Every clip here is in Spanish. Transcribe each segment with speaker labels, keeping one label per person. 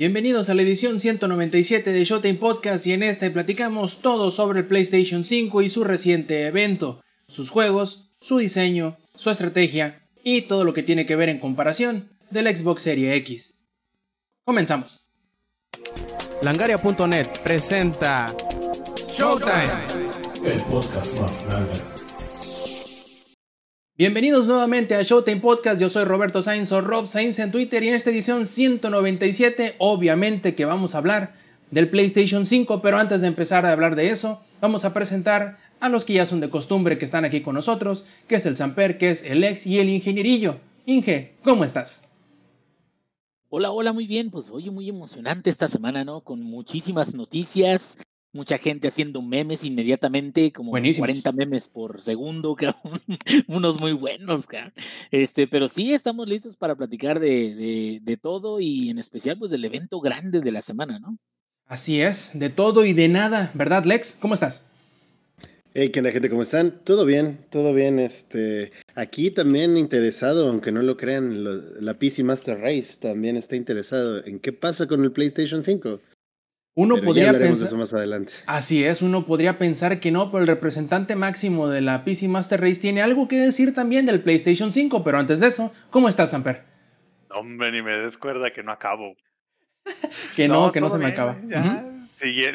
Speaker 1: Bienvenidos a la edición 197 de Showtime Podcast y en esta platicamos todo sobre el PlayStation 5 y su reciente evento, sus juegos, su diseño, su estrategia y todo lo que tiene que ver en comparación del Xbox Series X. Comenzamos. Langaria.net presenta Showtime, el podcast más Bienvenidos nuevamente a Showtime Podcast, yo soy Roberto Sainz o Rob Sainz en Twitter y en esta edición 197 obviamente que vamos a hablar del PlayStation 5, pero antes de empezar a hablar de eso, vamos a presentar a los que ya son de costumbre que están aquí con nosotros, que es el Samper, que es el ex y el ingenierillo. Inge, ¿cómo estás?
Speaker 2: Hola, hola, muy bien. Pues oye, muy emocionante esta semana, ¿no? Con muchísimas noticias, mucha gente haciendo memes inmediatamente, como 40 memes por segundo, unos muy buenos, Este, pero sí estamos listos para platicar de, de, todo y en especial pues del evento grande de la semana, ¿no?
Speaker 1: Así es, de todo y de nada, ¿verdad, Lex? ¿Cómo estás?
Speaker 3: Hey, ¿qué onda, gente? ¿Cómo están? Todo bien, todo bien. Este, aquí también interesado, aunque no lo crean, la PC Master Race también está interesado en qué pasa con el PlayStation 5.
Speaker 1: Uno podría pensar.
Speaker 3: eso más adelante.
Speaker 1: Así es, uno podría pensar que no, pero el representante máximo de la PC Master Race tiene algo que decir también del PlayStation 5. Pero antes de eso, ¿cómo estás, Samper?
Speaker 4: Hombre, ni me descuerda que no acabo.
Speaker 1: que no, que no se me acaba.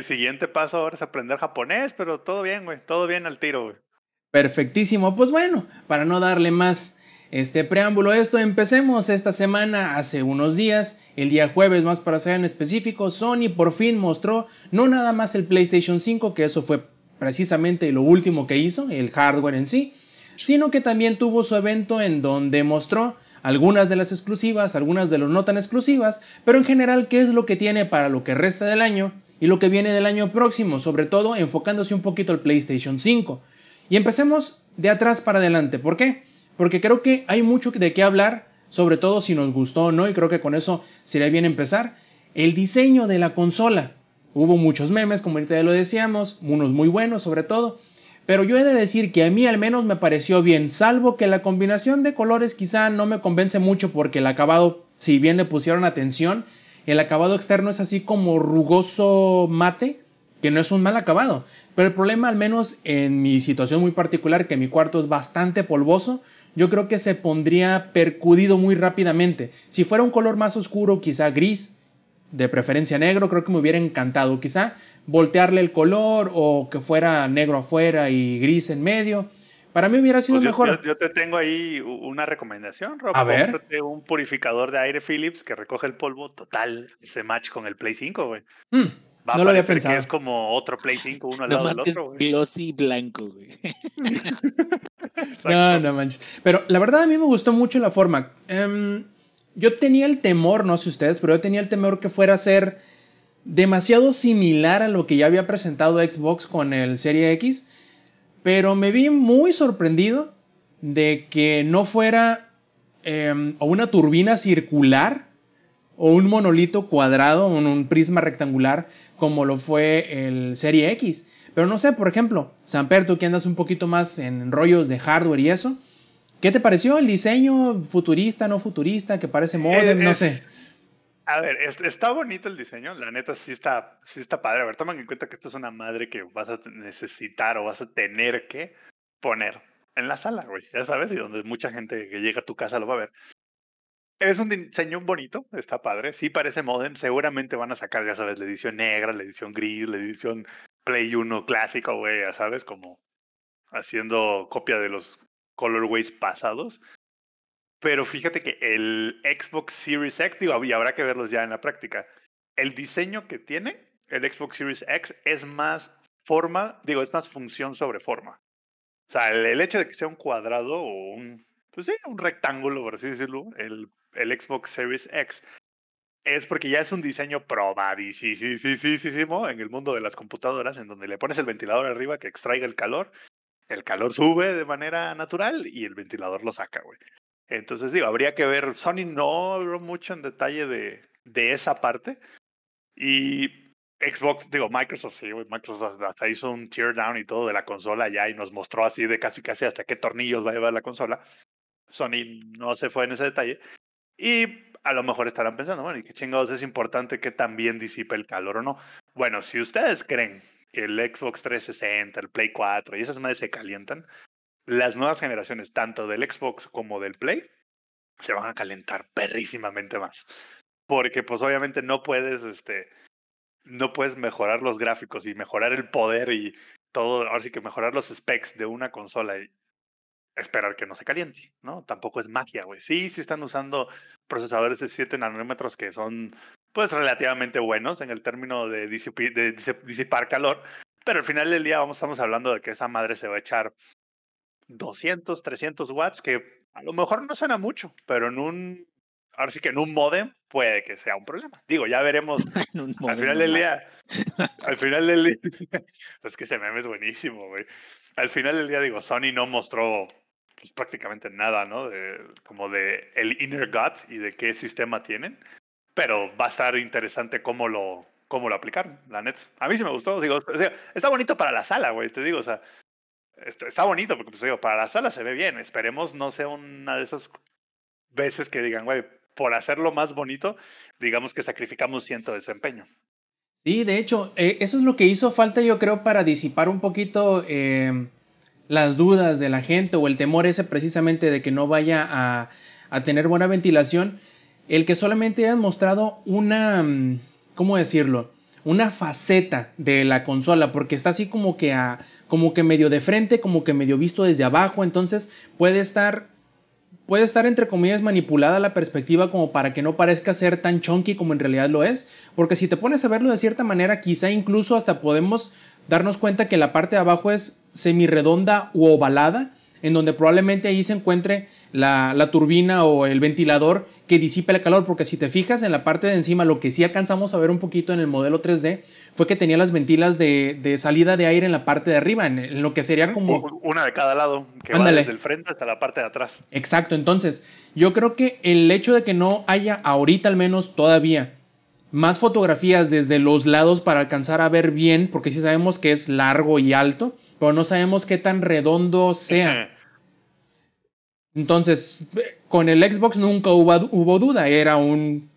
Speaker 4: Siguiente paso ahora es aprender japonés, pero todo bien, güey. Todo bien al tiro, güey.
Speaker 1: Perfectísimo. Pues bueno, para no darle más este preámbulo esto, empecemos esta semana, hace unos días, el día jueves más para ser en específico, Sony por fin mostró no nada más el PlayStation 5, que eso fue precisamente lo último que hizo, el hardware en sí, sino que también tuvo su evento en donde mostró algunas de las exclusivas, algunas de las no tan exclusivas, pero en general qué es lo que tiene para lo que resta del año y lo que viene del año próximo, sobre todo enfocándose un poquito al PlayStation 5. Y empecemos de atrás para adelante, ¿por qué? Porque creo que hay mucho de qué hablar, sobre todo si nos gustó o no, y creo que con eso sería bien empezar. El diseño de la consola. Hubo muchos memes, como ahorita ya lo decíamos, unos muy buenos sobre todo, pero yo he de decir que a mí al menos me pareció bien, salvo que la combinación de colores quizá no me convence mucho porque el acabado, si bien le pusieron atención, el acabado externo es así como rugoso mate, que no es un mal acabado. Pero el problema, al menos en mi situación muy particular, que mi cuarto es bastante polvoso, yo creo que se pondría percudido muy rápidamente. Si fuera un color más oscuro, quizá gris, de preferencia negro, creo que me hubiera encantado. Quizá voltearle el color o que fuera negro afuera y gris en medio. Para mí hubiera sido
Speaker 4: pues
Speaker 1: mejor.
Speaker 4: Yo, te tengo ahí una recomendación, Rob.
Speaker 1: A ver.
Speaker 4: un purificador de aire Philips que recoge el polvo total. Se match con el Play 5, güey.
Speaker 1: Mm, no lo había pensado.
Speaker 4: Que es como otro Play 5 uno al lado del otro,
Speaker 2: güey. glossy blanco, güey.
Speaker 1: no, no manches. Pero la verdad a mí me gustó mucho la forma. Em, yo tenía el temor, no sé ustedes, pero yo tenía el temor que fuera a ser demasiado similar a lo que ya había presentado Xbox con el Serie X. Pero me vi muy sorprendido de que no fuera em, una turbina circular o un monolito cuadrado, o un prisma rectangular como lo fue el Serie X. Pero no sé, por ejemplo, Samper, tú que andas un poquito más en rollos de hardware y eso, ¿qué te pareció el diseño futurista, no futurista, que parece modern? No sé.
Speaker 4: A ver, está bonito el diseño, la neta sí está, sí está padre. A ver, toman en cuenta que esto es una madre que vas a necesitar o vas a tener que poner en la sala, güey. Ya sabes, y donde mucha gente que llega a tu casa lo va a ver. Es un diseño bonito, está padre. Sí parece modem. Seguramente van a sacar, ya sabes, la edición negra, la edición gris, la edición Play 1 clásico, güey, ya sabes, como haciendo copia de los colorways pasados. Pero fíjate que el Xbox Series X, digo, y habrá que verlos ya en la práctica. El diseño que tiene el Xbox Series X es más forma, digo, es más función sobre forma. O sea, el, el hecho de que sea un cuadrado o un, pues sí, un rectángulo, por así decirlo, el el Xbox Series X, es porque ya es un diseño probadísimo en el mundo de las computadoras, en donde le pones el ventilador arriba que extraiga el calor, el calor sube de manera natural y el ventilador lo saca, güey. Entonces, digo, habría que ver, Sony no habló mucho en detalle de, de esa parte. Y Xbox, digo, Microsoft, sí, Microsoft hasta hizo un teardown y todo de la consola ya y nos mostró así de casi casi hasta qué tornillos va a llevar la consola. Sony no se fue en ese detalle. Y a lo mejor estarán pensando, bueno, ¿y qué chingados es importante que también disipe el calor o no? Bueno, si ustedes creen que el Xbox 360, el Play 4 y esas madres se calientan, las nuevas generaciones, tanto del Xbox como del Play, se van a calentar perrísimamente más. Porque pues obviamente no puedes, este, no puedes mejorar los gráficos y mejorar el poder y todo, ahora sí que mejorar los specs de una consola y esperar que no se caliente, ¿no? Tampoco es magia, güey. Sí, sí están usando procesadores de 7 nanómetros que son, pues, relativamente buenos en el término de, disipar calor, pero al final del día vamos, estamos hablando de que esa madre se va a echar 200, 300 watts, que a lo mejor no suena mucho, pero en un, ahora sí que en un modem puede que sea un problema. Digo, ya veremos al final del día, al final del día, es que ese meme es buenísimo, güey. Al final del día, digo, Sony no mostró pues, prácticamente nada, ¿no? De, como de el inner gut y de qué sistema tienen, pero va a estar interesante cómo lo, cómo lo aplicaron, la net. A mí sí me gustó, digo, está bonito para la sala, güey, te digo, o sea, está, bonito porque, pues digo, para la sala se ve bien. Esperemos no sea una de esas veces que digan, güey, por hacerlo más bonito, digamos que sacrificamos ciento desempeño.
Speaker 1: Sí, de hecho, eh, eso es lo que hizo falta, yo creo, para disipar un poquito eh, las dudas de la gente o el temor ese precisamente de que no vaya a, a tener buena ventilación. El que solamente hayan mostrado una, mm, ¿cómo decirlo? Una faceta de la consola, porque está así como que a, como que medio de frente, como que medio visto desde abajo, entonces puede estar puede estar entre comillas manipulada la perspectiva como para que no parezca ser tan chunky como en realidad lo es, porque si te pones a verlo de cierta manera, quizá incluso hasta podemos darnos cuenta que la parte de abajo es semirredonda u ovalada, en donde probablemente ahí se encuentre la, la, turbina o el ventilador que disipe el calor, porque si te fijas en la parte de encima, lo que sí alcanzamos a ver un poquito en el modelo 3D fue que tenía las ventilas de, salida de aire en la parte de arriba, en, lo que sería como...
Speaker 4: Una de cada lado, que va desde el frente hasta la parte de atrás.
Speaker 1: Exacto, entonces yo creo que el hecho de que no haya ahorita al menos todavía más fotografías desde los lados para alcanzar a ver bien, porque sí sabemos que es largo y alto, pero no sabemos qué tan redondo sea. Entonces, con el Xbox nunca hubo, hubo duda, era un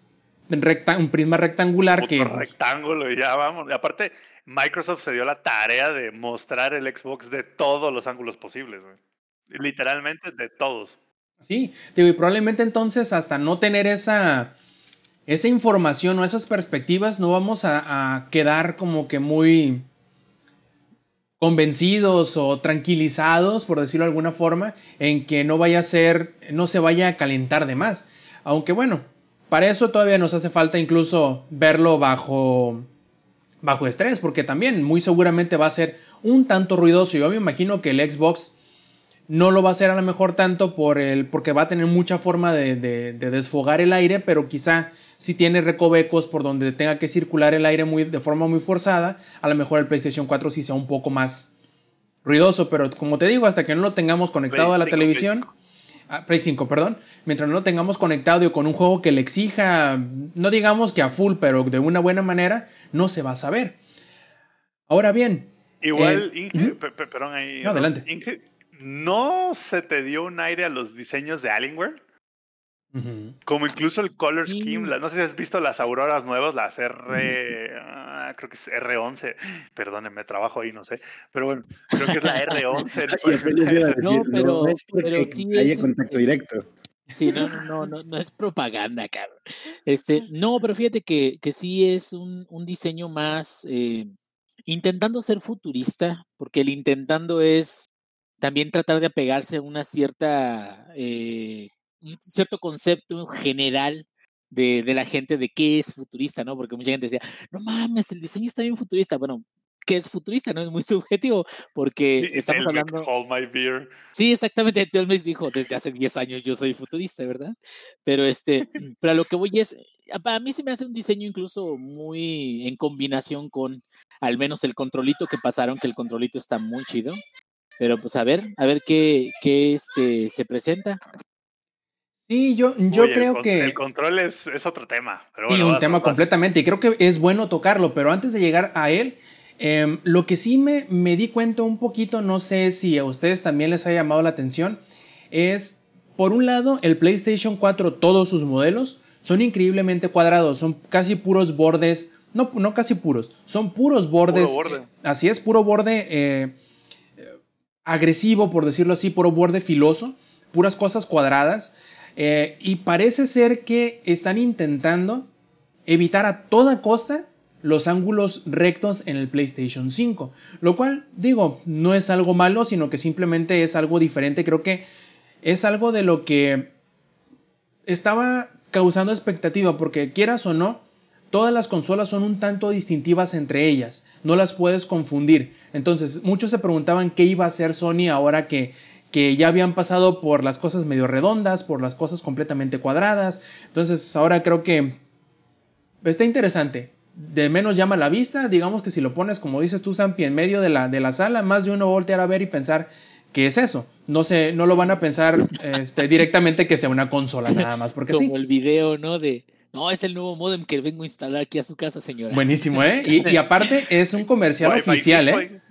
Speaker 1: un prisma rectangular que...
Speaker 4: rectángulo y ya vamos. Y aparte, Microsoft se dio la tarea de mostrar el Xbox de todos los ángulos posibles, Literalmente de todos.
Speaker 1: Sí, digo, y probablemente entonces hasta no tener esa, esa información o esas perspectivas, no vamos a, quedar como que muy convencidos o tranquilizados, por decirlo de alguna forma, en que no vaya a ser, no se vaya a calentar de más. Aunque bueno, para eso todavía nos hace falta incluso verlo bajo, bajo estrés, porque también muy seguramente va a ser un tanto ruidoso. Yo me imagino que el Xbox no lo va a hacer a lo mejor tanto por el, porque va a tener mucha forma de, desfogar el aire, pero quizá si tiene recovecos por donde tenga que circular el aire muy, de forma muy forzada, a lo mejor el PlayStation 4 sí sea un poco más ruidoso, pero como te digo, hasta que no lo tengamos conectado a la televisión, Ah, Play 5, perdón, mientras no lo tengamos conectado y con un juego que le exija, no digamos que a full, pero de una buena manera, no se va a saber. Ahora bien.
Speaker 4: Igual, eh, perdón ahí.
Speaker 1: No, adelante.
Speaker 4: ¿No se te dio un aire a los diseños de Alienware? Como incluso el color scheme, no sé si has visto las auroras nuevas, las R, ah, creo que es R11, perdónenme, trabajo ahí, no sé, pero bueno, creo que es la R11.
Speaker 2: no, pero, es pero
Speaker 3: haya contacto directo.
Speaker 2: Sí, no, no, no, no, es propaganda, cabrón. Este, no, pero fíjate que, que sí es un, un diseño más eh, intentando ser futurista, porque el intentando es también tratar de apegarse a una cierta eh, un cierto concepto general de, de, la gente de qué es futurista, ¿no? Porque mucha gente decía, no mames, el diseño está bien futurista. Bueno, ¿qué es futurista? No es muy subjetivo, porque estamos hablando.
Speaker 4: my beer.
Speaker 2: Sí, exactamente. Telmex dijo, desde hace 10 años yo soy futurista, ¿verdad? Pero este, pero a lo que voy es, a mí se me hace un diseño incluso muy en combinación con al menos el controlito que pasaron, que el controlito está muy chido. Pero pues a ver, a ver qué, qué este, se presenta.
Speaker 1: Sí, yo, yo creo que...
Speaker 4: El control es, es otro tema.
Speaker 1: Pero sí, un tema completamente. Y creo que es bueno tocarlo, pero antes de llegar a él, em, lo que sí me, me di cuenta un poquito, no sé si a ustedes también les ha llamado la atención, es, por un lado, el PlayStation 4, todos sus modelos, son increíblemente cuadrados, son casi puros bordes, no, no casi puros, son puros bordes. Así es, puro borde eh, agresivo, por decirlo así, puro borde filoso, puras cosas cuadradas. Eh, y parece ser que están intentando evitar a toda costa los ángulos rectos en el PlayStation 5. Lo cual, digo, no es algo malo, sino que simplemente es algo diferente. Creo que es algo de lo que estaba causando expectativa, porque quieras o no, todas las consolas son un tanto distintivas entre ellas. No las puedes confundir. Entonces, muchos se preguntaban qué iba a hacer Sony ahora que, que ya habían pasado por las cosas medio redondas, por las cosas completamente cuadradas. Entonces, ahora creo que está interesante de menos llama la vista. Digamos que si lo pones, como dices tú, Sampi, en medio de la, de la sala, más de uno voltear a ver y pensar qué es eso. No sé, no lo van a pensar este, directamente que sea una consola nada más, porque
Speaker 2: Como el video, ¿no? De, no, es el nuevo modem que vengo a instalar aquí a su casa, señora.
Speaker 1: Buenísimo, ¿eh? Y, aparte es un comercial oficial, ¿eh?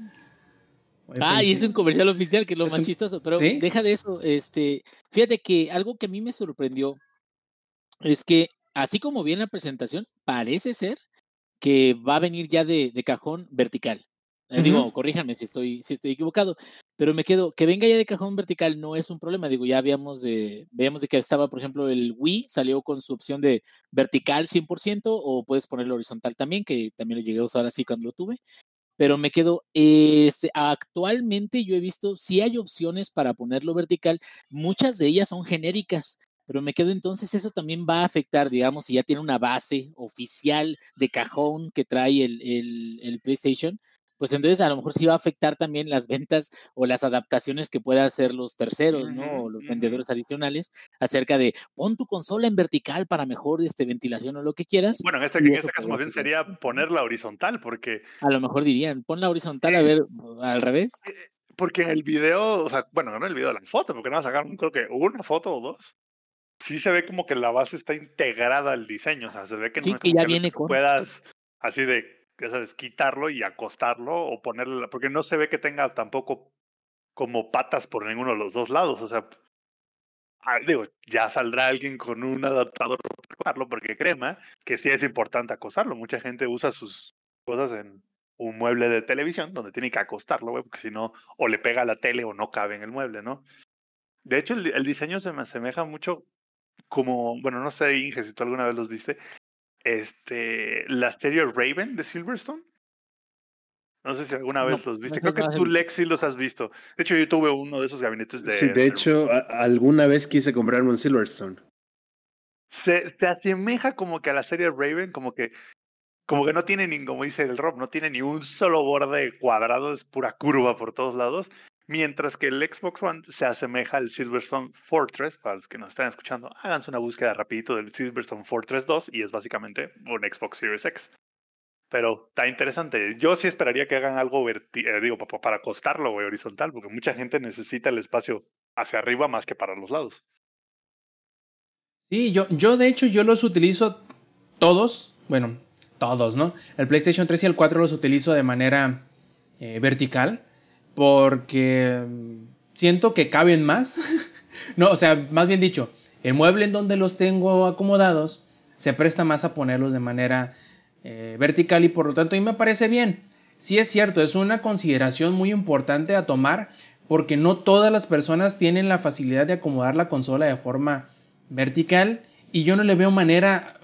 Speaker 2: Ah, y es un comercial oficial, que es lo más chistoso. Pero deja de eso. Este, fíjate que algo que a mí me sorprendió es que, así como viene la presentación, parece ser que va a venir ya de, cajón vertical. Eh, digo, corríjanme si estoy, si estoy equivocado, pero me quedo, que venga ya de cajón vertical no es un problema. Digo, ya habíamos de, veíamos de que estaba, por ejemplo, el Wii salió con su opción de vertical 100% o puedes ponerlo horizontal también, que también lo llegué a usar así cuando lo tuve. Pero me quedo, este, actualmente yo he visto, si hay opciones para ponerlo vertical, muchas de ellas son genéricas pero me quedo entonces, eso también va a afectar, digamos, si ya tiene una base oficial de cajón que trae el, el, PlayStation, pues entonces a lo mejor sí va a afectar también las ventas o las adaptaciones que puedan hacer los terceros, ¿no? O los vendedores adicionales acerca de pon tu consola en vertical para mejor este, ventilación o lo que quieras.
Speaker 4: Bueno, en este, en este caso más bien sería ponerla horizontal, porque...
Speaker 2: A lo mejor dirían, ponla horizontal, a ver, al revés. Eh,
Speaker 4: porque en el video, o sea, bueno, no en el video, la foto, porque no sacaron creo que una foto o dos sí se ve como que la base está integrada al diseño, o sea, se ve que no es
Speaker 2: que ya viene
Speaker 4: que puedas así de, ya sabes, quitarlo y acostarlo o ponerle, porque no se ve que tenga tampoco como patas por ninguno de los dos lados, o sea, ah, digo, ya saldrá alguien con un adaptador para acostarlo, porque crema que sí es importante acostarlo, mucha gente usa sus cosas en un mueble de televisión donde tiene que acostarlo, güey, porque si no, o le pega a la tele o no cabe en el mueble, ¿no? De hecho, el diseño se me asemeja mucho como, bueno, no sé, Inge, si tú alguna vez los viste, este, la serie Raven de Silverstone. No sé si alguna vez los viste. Creo que tú, Lex, sí los has visto. De hecho, yo tuve uno de esos gabinetes de.
Speaker 3: Sí, de hecho, alguna vez quise comprarme un Silverstone.
Speaker 4: Se, se, asemeja como que a la serie Raven, como que, como que no tiene ni, como dice el Rob, no tiene ni un solo borde cuadrado, es pura curva por todos lados. Mientras que el Xbox One se asemeja al Silverstone Fortress, para los que nos están escuchando, háganse una búsqueda rapidito del Silverstone Fortress 2 y es básicamente un Xbox Series X. Pero está interesante. Yo sí esperaría que hagan algo, eh, digo, para acostarlo, o horizontal, porque mucha gente necesita el espacio hacia arriba más que para los lados.
Speaker 1: Sí, yo, yo de hecho yo los utilizo todos, bueno, todos, ¿no? El PlayStation 3 y el 4 los utilizo de manera eh, vertical porque siento que caben más. no, o sea, más bien dicho, el mueble en donde los tengo acomodados se presta más a ponerlos de manera eh, vertical y por lo tanto a mí me parece bien. Sí es cierto, es una consideración muy importante a tomar porque no todas las personas tienen la facilidad de acomodar la consola de forma vertical y yo no le veo manera,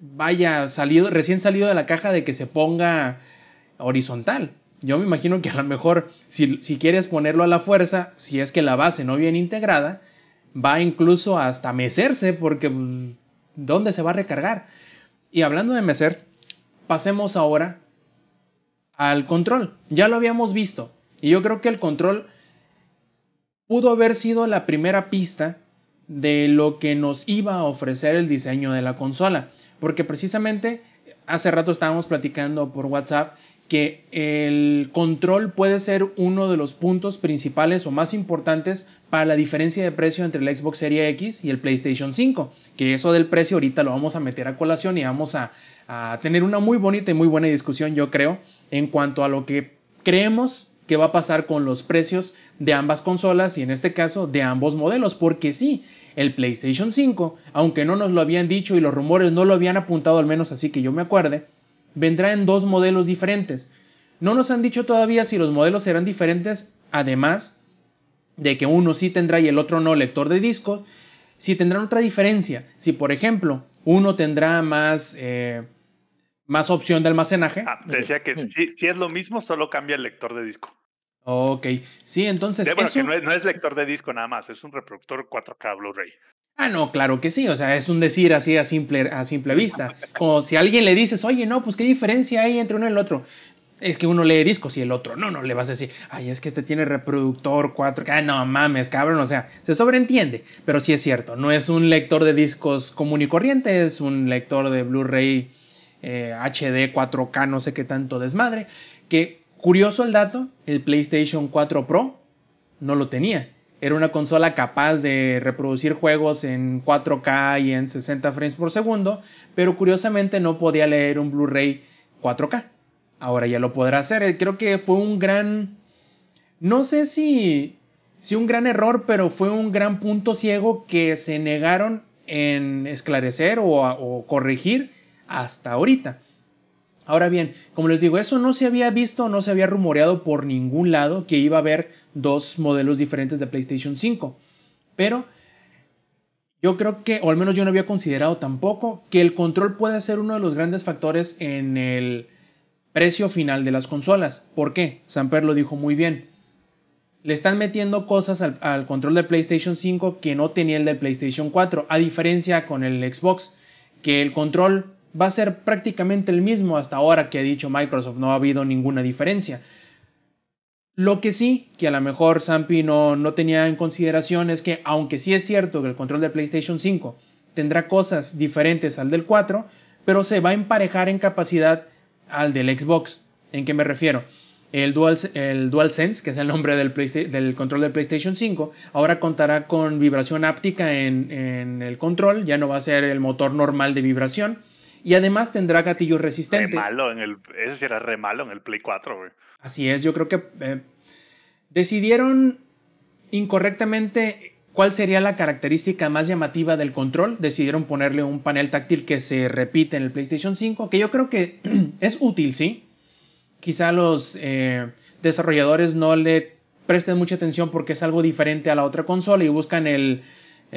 Speaker 1: vaya, salido, recién salido de la caja de que se ponga horizontal. Yo me imagino que a lo mejor si, quieres ponerlo a la fuerza, si es que la base no viene integrada, va incluso hasta mecerse porque pues, ¿dónde se va a recargar? Y hablando de mecer, pasemos ahora al control. Ya lo habíamos visto y yo creo que el control pudo haber sido la primera pista de lo que nos iba a ofrecer el diseño de la consola, porque precisamente hace rato estábamos platicando por WhatsApp que el control puede ser uno de los puntos principales o más importantes para la diferencia de precio entre el Xbox Series X y el PlayStation 5. Que eso del precio ahorita lo vamos a meter a colación y vamos a, tener una muy bonita y muy buena discusión, yo creo, en cuanto a lo que creemos que va a pasar con los precios de ambas consolas y en este caso de ambos modelos. Porque sí, el PlayStation 5, aunque no nos lo habían dicho y los rumores no lo habían apuntado al menos así que yo me acuerde, vendrá en dos modelos diferentes. No nos han dicho todavía si los modelos serán diferentes, además de que uno sí tendrá y el otro no lector de disco, si tendrán otra diferencia. Si por ejemplo uno tendrá más, eh, más opción de almacenaje.
Speaker 4: Ah, decía que si, es lo mismo, solo cambia el lector de disco.
Speaker 1: Ok, sí, entonces.
Speaker 4: bueno, que no es, lector de disco nada más, es un reproductor 4K Blu-ray.
Speaker 1: Ah, no, claro que sí, o sea, es un decir así a simple, a simple vista. Como si a alguien le dices, oye, no, pues qué diferencia hay entre uno y el otro. Es que uno lee discos y el otro no, no le vas a decir, ay, es que este tiene reproductor 4K, ah, no mames, cabrón, o sea, se sobreentiende, pero sí es cierto, no es un lector de discos común y corriente, es un lector de Blu-ray HD 4K, no sé qué tanto desmadre, que Curioso el dato, el PlayStation 4 Pro no lo tenía. Era una consola capaz de reproducir juegos en 4K y en 60 frames por segundo, pero curiosamente no podía leer un Blu-ray 4K. Ahora ya lo podrá hacer. Creo que fue un gran... No sé si, si un gran error, pero fue un gran punto ciego que se negaron en esclarecer o, o corregir hasta ahorita. Ahora bien, como les digo, eso no se había visto, no se había rumoreado por ningún lado que iba a haber dos modelos diferentes de PlayStation 5. Pero yo creo que, o al menos yo no había considerado tampoco, que el control puede ser uno de los grandes factores en el precio final de las consolas. ¿Por qué? Samper lo dijo muy bien. Le están metiendo cosas al, control de PlayStation 5 que no tenía el del PlayStation 4, a diferencia con el Xbox, que el control va a ser prácticamente el mismo hasta ahora que ha dicho Microsoft, no ha habido ninguna diferencia. Lo que sí, que a lo mejor Sampi no, no tenía en consideración es que, aunque sí es cierto que el control de PlayStation 5 tendrá cosas diferentes al del 4, pero se va a emparejar en capacidad al del Xbox. ¿En qué me refiero? El, Dual, el DualSense, que es el nombre del, del, control del PlayStation 5, ahora contará con vibración áptica en, en, el control, ya no va a ser el motor normal de vibración y además tendrá gatillos resistentes.
Speaker 4: Re malo en el, ese será re malo en el Play 4, güey.
Speaker 1: Así es, yo creo que eh, decidieron incorrectamente cuál sería la característica más llamativa del control. Decidieron ponerle un panel táctil que se repite en el PlayStation 5, que yo creo que es útil, sí. Quizá los eh, desarrolladores no le presten mucha atención porque es algo diferente a la otra consola y buscan el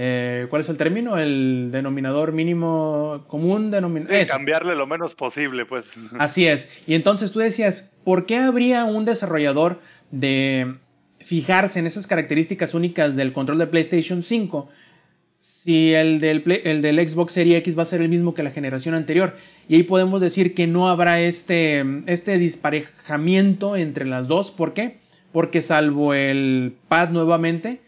Speaker 1: eh, ¿Cuál es el término? El denominador mínimo común.
Speaker 4: Denominador. cambiarle lo menos posible, pues.
Speaker 1: Así es. Y entonces tú decías, ¿por qué habría un desarrollador de fijarse en esas características únicas del control de PlayStation 5 si el del, el del Xbox Series X va a ser el mismo que la generación anterior? Y ahí podemos decir que no habrá este, este disparejamiento entre las dos. ¿Por qué? Porque salvo el pad nuevamente,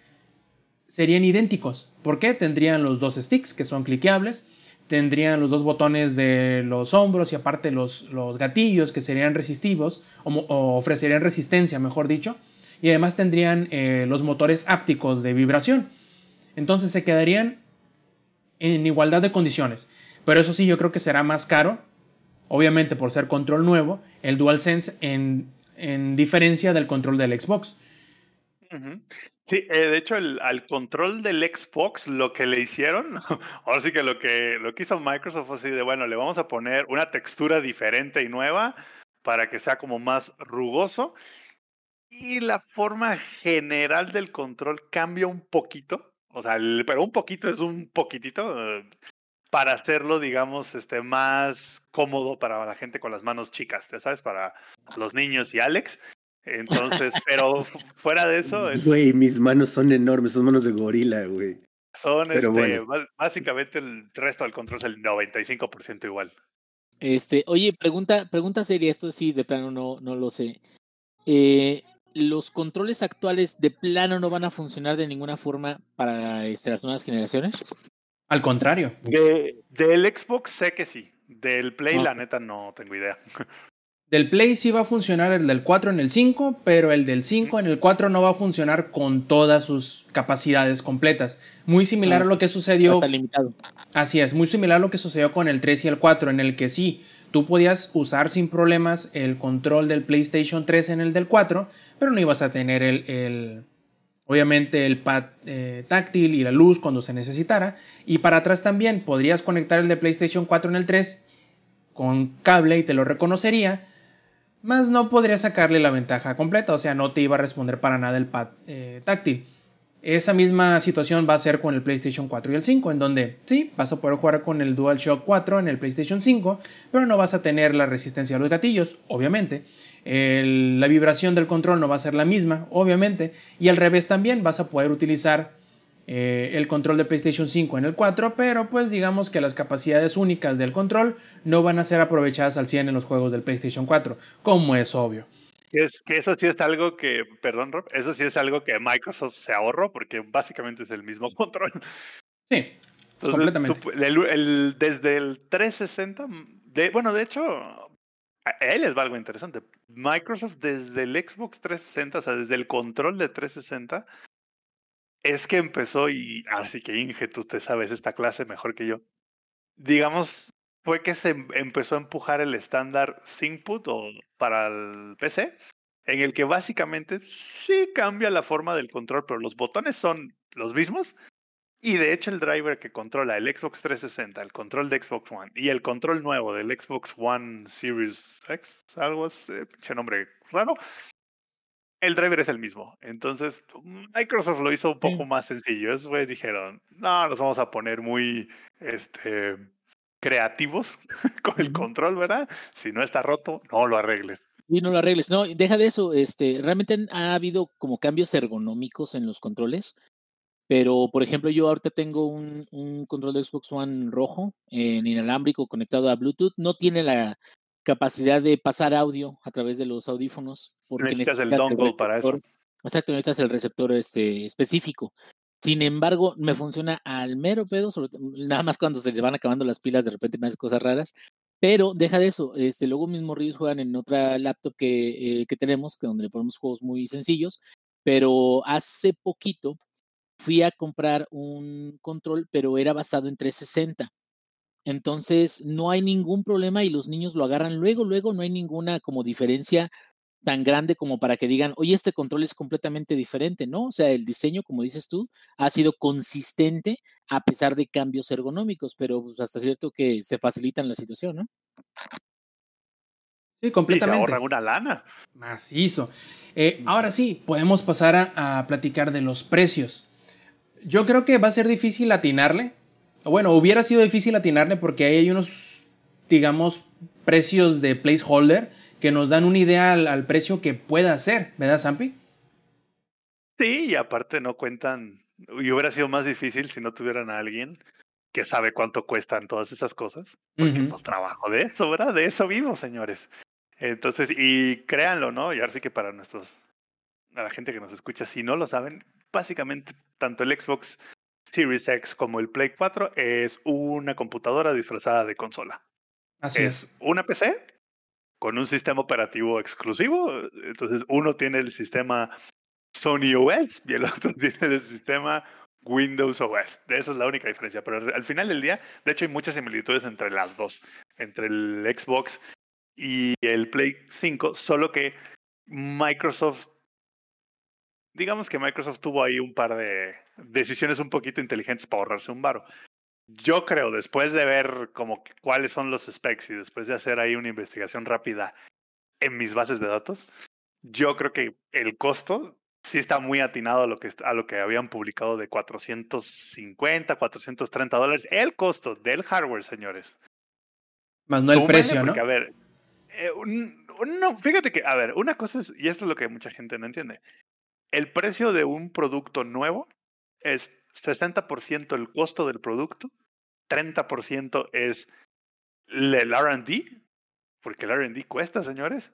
Speaker 1: serían idénticos. ¿Por qué? Tendrían los dos sticks que son cliqueables, tendrían los dos botones de los hombros y aparte los, los gatillos que serían resistivos o, ofrecerían resistencia, mejor dicho, y además tendrían eh, los motores ápticos de vibración. Entonces se quedarían en igualdad de condiciones. Pero eso sí, yo creo que será más caro, obviamente por ser control nuevo, el DualSense en, en diferencia del control del Xbox.
Speaker 4: Sí, eh, de hecho, el, al control del Xbox, lo que le hicieron, ahora sí que lo que, lo que hizo Microsoft fue así de, bueno, le vamos a poner una textura diferente y nueva para que sea como más rugoso. Y la forma general del control cambia un poquito, o sea, pero un poquito es un poquitito, eh, para hacerlo, digamos, este, más cómodo para la gente con las manos chicas, sabes, para los niños y Alex. Entonces, pero fuera de eso.
Speaker 3: Güey, mis manos son enormes, son manos de gorila, güey.
Speaker 4: Son, este, básicamente el resto del control es el 95% igual.
Speaker 2: Este, oye, pregunta, pregunta seria, esto sí, de plano no, no lo sé. Eh, ¿Los controles actuales de plano no van a funcionar de ninguna forma para este, las nuevas generaciones?
Speaker 1: Al contrario.
Speaker 4: del Xbox sé que sí. Del Play, la neta, no tengo idea.
Speaker 1: Del Play sí va a funcionar el del 4 en el 5, pero el del 5 en el 4 no va a funcionar con todas sus capacidades completas. Muy similar a lo que sucedió.
Speaker 2: Está limitado.
Speaker 1: Así es, muy similar a lo que sucedió con el 3 y el 4, en el que sí, tú podías usar sin problemas el control del PlayStation 3 en el del 4, pero no ibas a tener el, el obviamente el pad eh, táctil y la luz cuando se necesitara. Y para atrás también podrías conectar el de PlayStation 4 en el 3 con cable y te lo reconocería. Más no podría sacarle la ventaja completa, o sea, no te iba a responder para nada el pad eh, táctil. Esa misma situación va a ser con el PlayStation 4 y el 5, en donde sí, vas a poder jugar con el DualShock 4 en el PlayStation 5, pero no vas a tener la resistencia a los gatillos, obviamente. la vibración del control no va a ser la misma, obviamente. Y al revés también, vas a poder utilizar eh, el control de PlayStation 5 en el 4, pero pues digamos que las capacidades únicas del control no van a ser aprovechadas al 100 en los juegos del PlayStation 4, como es obvio.
Speaker 4: Es que eso sí es algo que, perdón Rob, eso sí es algo que Microsoft se ahorró porque básicamente es el mismo control.
Speaker 1: Sí, completamente.
Speaker 4: desde el 360, de, bueno, de hecho, a él les va algo interesante. Microsoft desde el Xbox 360, o sea, desde el control de 360, es que empezó y así que Inge, tú te sabes esta clase mejor que yo. Digamos, fue que se em, empezó a empujar el estándar Syncput o para el PC, en el que básicamente sí cambia la forma del control, pero los botones son los mismos. Y de hecho el driver que controla el Xbox 360, el control de Xbox One y el control nuevo del Xbox One Series X, algo así, pinche nombre raro, el driver es el mismo. Entonces, Microsoft lo hizo un poco más sencillo. Esos güeyes dijeron, no, nos vamos a poner muy este, creativos con el control, ¿verdad? Si no está roto, no lo arregles.
Speaker 2: Y no lo arregles. No, deja de eso. Este, realmente ha habido como cambios ergonómicos en los controles. Pero, por ejemplo, yo ahorita tengo un, un control de Xbox One rojo en inalámbrico conectado a Bluetooth. No tiene la capacidad de pasar audio a través de los audífonos.
Speaker 4: Porque necesitas, el dongle para eso.
Speaker 2: Exacto, necesitas el receptor este, específico. Sin embargo, me funciona al mero pedo, sobre, nada más cuando se le van acabando las pilas, de repente me hace cosas raras. Pero deja de eso, este, luego mismo Ríos juegan en otra laptop que, eh, que tenemos, que donde le ponemos juegos muy sencillos. Pero hace poquito fui a comprar un control, pero era basado en 360. Entonces, no hay ningún problema y los niños lo agarran luego, luego no hay ninguna como diferencia tan grande como para que digan, oye, este control es completamente diferente, ¿no? O sea, el diseño, como dices tú, ha sido consistente a pesar de cambios ergonómicos, pero pues, hasta cierto que se facilitan la situación, ¿no?
Speaker 1: Sí, completamente.
Speaker 4: Y se una lana.
Speaker 1: Macizo. Eh, ahora sí, podemos pasar a, a platicar de los precios. Yo creo que va a ser difícil atinarle, bueno, hubiera sido difícil atinarle porque ahí hay unos, digamos, precios de placeholder que nos dan una idea al, precio que pueda ser, ¿verdad, Sampi?
Speaker 4: Sí, y aparte no cuentan, y hubiera sido más difícil si no tuvieran a alguien que sabe cuánto cuestan todas esas cosas, porque pues trabajo de eso, ¿verdad? De eso vivo, señores. Entonces, y créanlo, ¿no? Y ahora sí que para nuestros, a la gente que nos escucha, si no lo saben, básicamente tanto el Xbox Series X como el Play 4 es una computadora disfrazada de consola.
Speaker 1: Así
Speaker 4: es. Una PC con un sistema operativo exclusivo. Entonces, uno tiene el sistema Sony OS y el otro tiene el sistema Windows OS. Esa es la única diferencia. Pero al final del día, de hecho, hay muchas similitudes entre las dos, entre el Xbox y el Play 5, solo que Microsoft digamos que Microsoft tuvo ahí un par de decisiones un poquito inteligentes para ahorrarse un varo. Yo creo, después de ver como cuáles son los specs y después de hacer ahí una investigación rápida en mis bases de datos, yo creo que el costo sí está muy atinado a lo que, a lo que habían publicado de 450, 430 dólares. El costo del hardware, señores.
Speaker 1: Más no el precio, ¿no?
Speaker 4: a ver, eh, no, fíjate que, a ver, una cosa es, y esto es lo que mucha gente no entiende el precio de un producto nuevo es 60% el costo del producto, 30% es el RD, porque el RD cuesta, señores,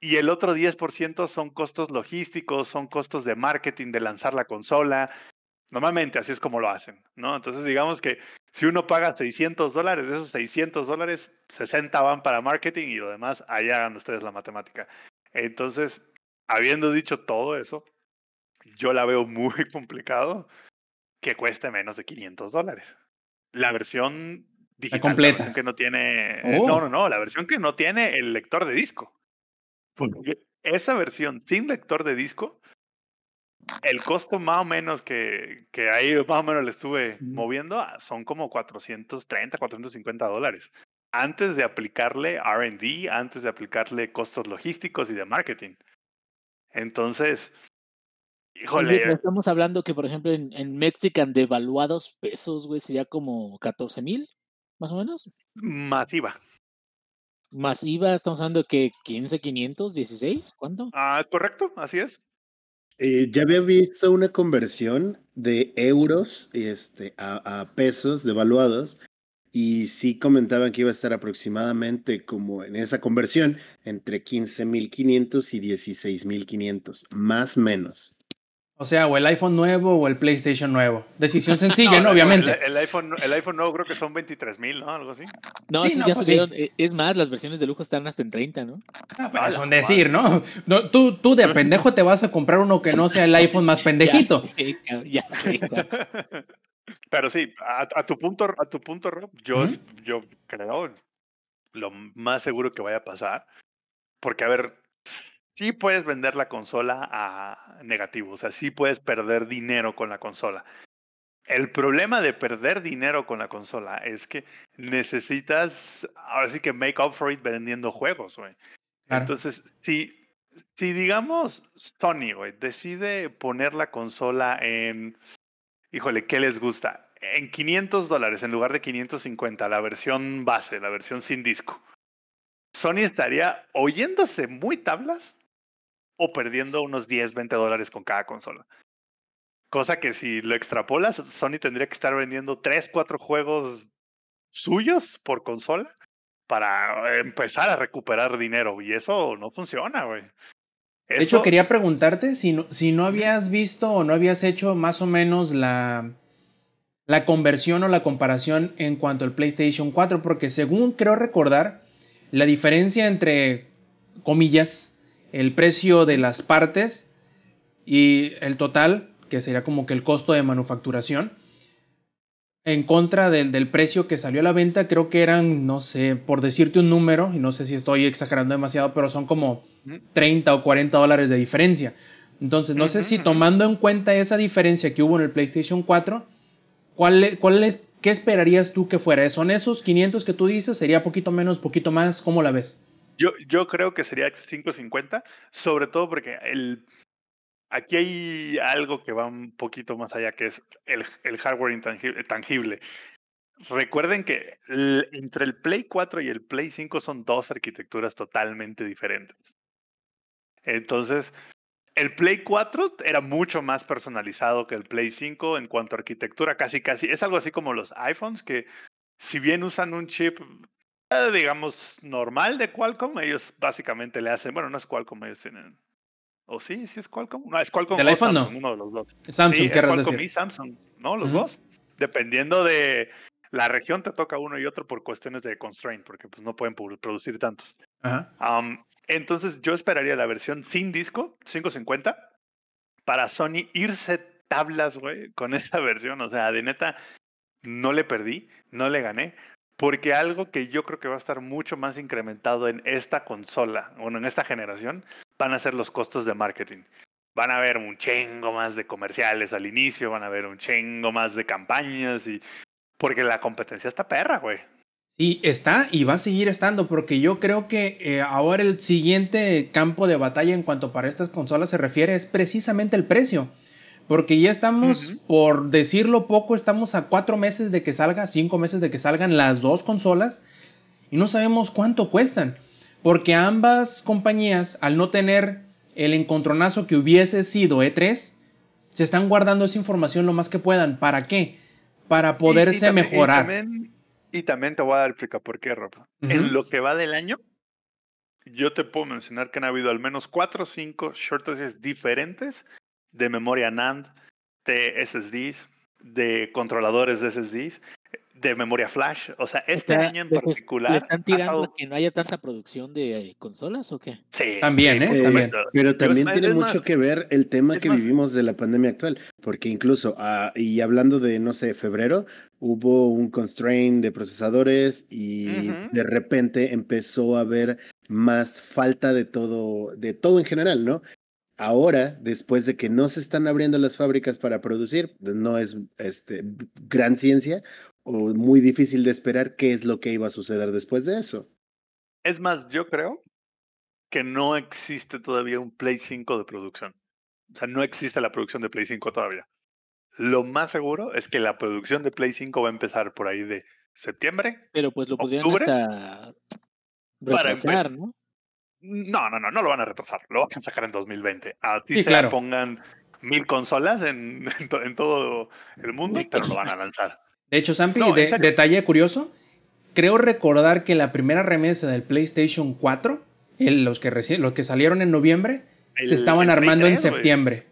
Speaker 4: y el otro 10% son costos logísticos, son costos de marketing, de lanzar la consola. Normalmente así es como lo hacen, ¿no? Entonces digamos que si uno paga 600 dólares, de esos 600 dólares, 60 van para marketing y lo demás, allá hagan ustedes la matemática. Entonces, habiendo dicho todo eso, yo la veo muy complicado que cueste menos de 500 dólares. La versión digital,
Speaker 1: completa.
Speaker 4: que no tiene, eh, no, oh. no, no, la versión que no tiene el lector de disco. Porque esa versión sin lector de disco el costo más o menos que, que ahí más o menos le estuve moviendo ah, son como 430, 450 dólares. Antes de aplicarle RD, antes de aplicarle costos logísticos y de marketing. Entonces, híjole.
Speaker 2: Estamos hablando que, por ejemplo, en, en Mexican devaluados pesos, güey, sería como 14 mil, más o menos.
Speaker 4: Masiva.
Speaker 2: Masiva, estamos hablando que 15, 500, 16, ¿cuánto?
Speaker 4: Ah, correcto, así es.
Speaker 3: Eh, ya había visto una conversión de euros este, a, a, pesos devaluados y sí comentaban que iba a estar aproximadamente como en esa conversión entre 15.500 y 16.500, más o menos.
Speaker 1: O sea, o el iPhone nuevo o el PlayStation nuevo. Decisión sencilla, ¿no? Obviamente.
Speaker 4: El, iPhone, el iPhone nuevo creo que son 23 mil, ¿no? Algo así.
Speaker 2: No, sí, ya pues eh, Es más, las versiones de lujo están hasta en 30, ¿no?
Speaker 1: Ah, pero son decir, ¿no? no tú, tú de pendejo te vas a comprar uno que no sea el iPhone más pendejito.
Speaker 2: ya sé,
Speaker 4: Pero sí, a, tu punto, a tu punto, Rob, yo, yo creo lo más seguro que vaya a pasar. Porque, a ver, sí puedes vender la consola a negativo, o sea, sí puedes perder dinero con la consola. El problema de perder dinero con la consola es que necesitas, ahora sí que make up for it vendiendo juegos, güey. Entonces, si, si digamos Sony, güey, decide poner la consola en, híjole, ¿qué les gusta? En 500 dólares en lugar de 550, la versión base, la versión sin disco. Sony estaría oyéndose muy tablas o perdiendo unos 10, 20 dólares con cada consola. Cosa que si lo extrapolas, Sony tendría que estar vendiendo 3, 4 juegos suyos por consola para empezar a recuperar dinero. Y eso no funciona, güey.
Speaker 1: De hecho, quería preguntarte si no, si no habías visto o no habías hecho más o menos la, la conversión o la comparación en cuanto al PlayStation 4, porque según creo recordar, la diferencia entre comillas el precio de las partes y el total, que sería como que el costo de manufacturación, en contra del, del, precio que salió a la venta, creo que eran, no sé, por decirte un número, y no sé si estoy exagerando demasiado, pero son como 30 o 40 dólares de diferencia. Entonces, no sé si tomando en cuenta esa diferencia que hubo en el PlayStation 4, ¿cuál, cuál es, ¿qué esperarías tú que fuera? ¿Son esos 500 que tú dices? ¿Sería poquito menos, poquito más? ¿Cómo la ves?
Speaker 4: Yo, creo que sería 5.50, sobre todo porque el, aquí hay algo que va un poquito más allá, que es el, hardware intangible, tangible. Recuerden que entre el Play 4 y el Play 5 son dos arquitecturas totalmente diferentes. Entonces, el Play 4 era mucho más personalizado que el Play 5 en cuanto a arquitectura, casi casi. Es algo así como los iPhones, que si bien usan un chip digamos, normal de Qualcomm, ellos básicamente le hacen, bueno, no es Qualcomm, ellos tienen, o sí, sí es Qualcomm, no, es Qualcomm
Speaker 1: ¿Del iPhone
Speaker 4: Samsung, uno de los dos.
Speaker 1: Samsung,
Speaker 4: ¿qué es Qualcomm y Samsung, ¿no? Los dos, dependiendo de la región te toca uno y otro por cuestiones de constraint, porque pues no pueden producir tantos. entonces yo esperaría la versión sin disco, 550, para Sony irse tablas, güey, con esa versión, o sea, de neta, no le perdí, no le gané, porque algo que yo creo que va a estar mucho más incrementado en esta consola, bueno, en esta generación, van a ser los costos de marketing. Van a haber un chingo más de comerciales al inicio, van a haber un chingo más de campañas y porque la competencia está perra, güey.
Speaker 1: Sí, está y va a seguir estando porque yo creo que eh, ahora el siguiente campo de batalla en cuanto para estas consolas se refiere es precisamente el precio. Porque ya estamos, por decirlo poco, estamos a cuatro meses de que salga, cinco meses de que salgan las dos consolas y no sabemos cuánto cuestan. Porque ambas compañías, al no tener el encontronazo que hubiese sido E3, se están guardando esa información lo más que puedan. ¿Para qué? Para poderse mejorar.
Speaker 4: Y también, te voy a dar explica por qué, Rob. En lo que va del año, yo te puedo mencionar que han habido al menos cuatro o cinco shortages diferentes de memoria NAND, de SSDs, de controladores de SSDs, de memoria flash. O sea, este año en particular. ¿Le
Speaker 2: están tirando que no haya tanta producción de eh, consolas o qué?
Speaker 1: Sí. También, ¿eh? también.
Speaker 3: Pero también tiene mucho que ver el tema que vivimos de la pandemia actual. Porque incluso, ah, y hablando de, no sé, febrero, hubo un constraint de procesadores y de repente empezó a haber más falta de todo, de todo en general, ¿no? Ahora, después de que no se están abriendo las fábricas para producir, no es este, gran ciencia o muy difícil de esperar qué es lo que iba a suceder después de eso.
Speaker 4: Es más, yo creo que no existe todavía un Play 5 de producción. O sea, no existe la producción de Play 5 todavía. Lo más seguro es que la producción de Play 5 va a empezar por ahí de septiembre.
Speaker 2: Pero pues lo podrían hasta retrasar, ¿no?
Speaker 4: No, no, no, no lo van a retrasar. Lo van a sacar en 2020. A ti se pongan mil consolas en, en, todo el mundo, pero lo van a lanzar.
Speaker 1: De hecho, Sampi, detalle curioso. Creo recordar que la primera remesa del PlayStation 4, los, que los que salieron en noviembre, se estaban armando en septiembre.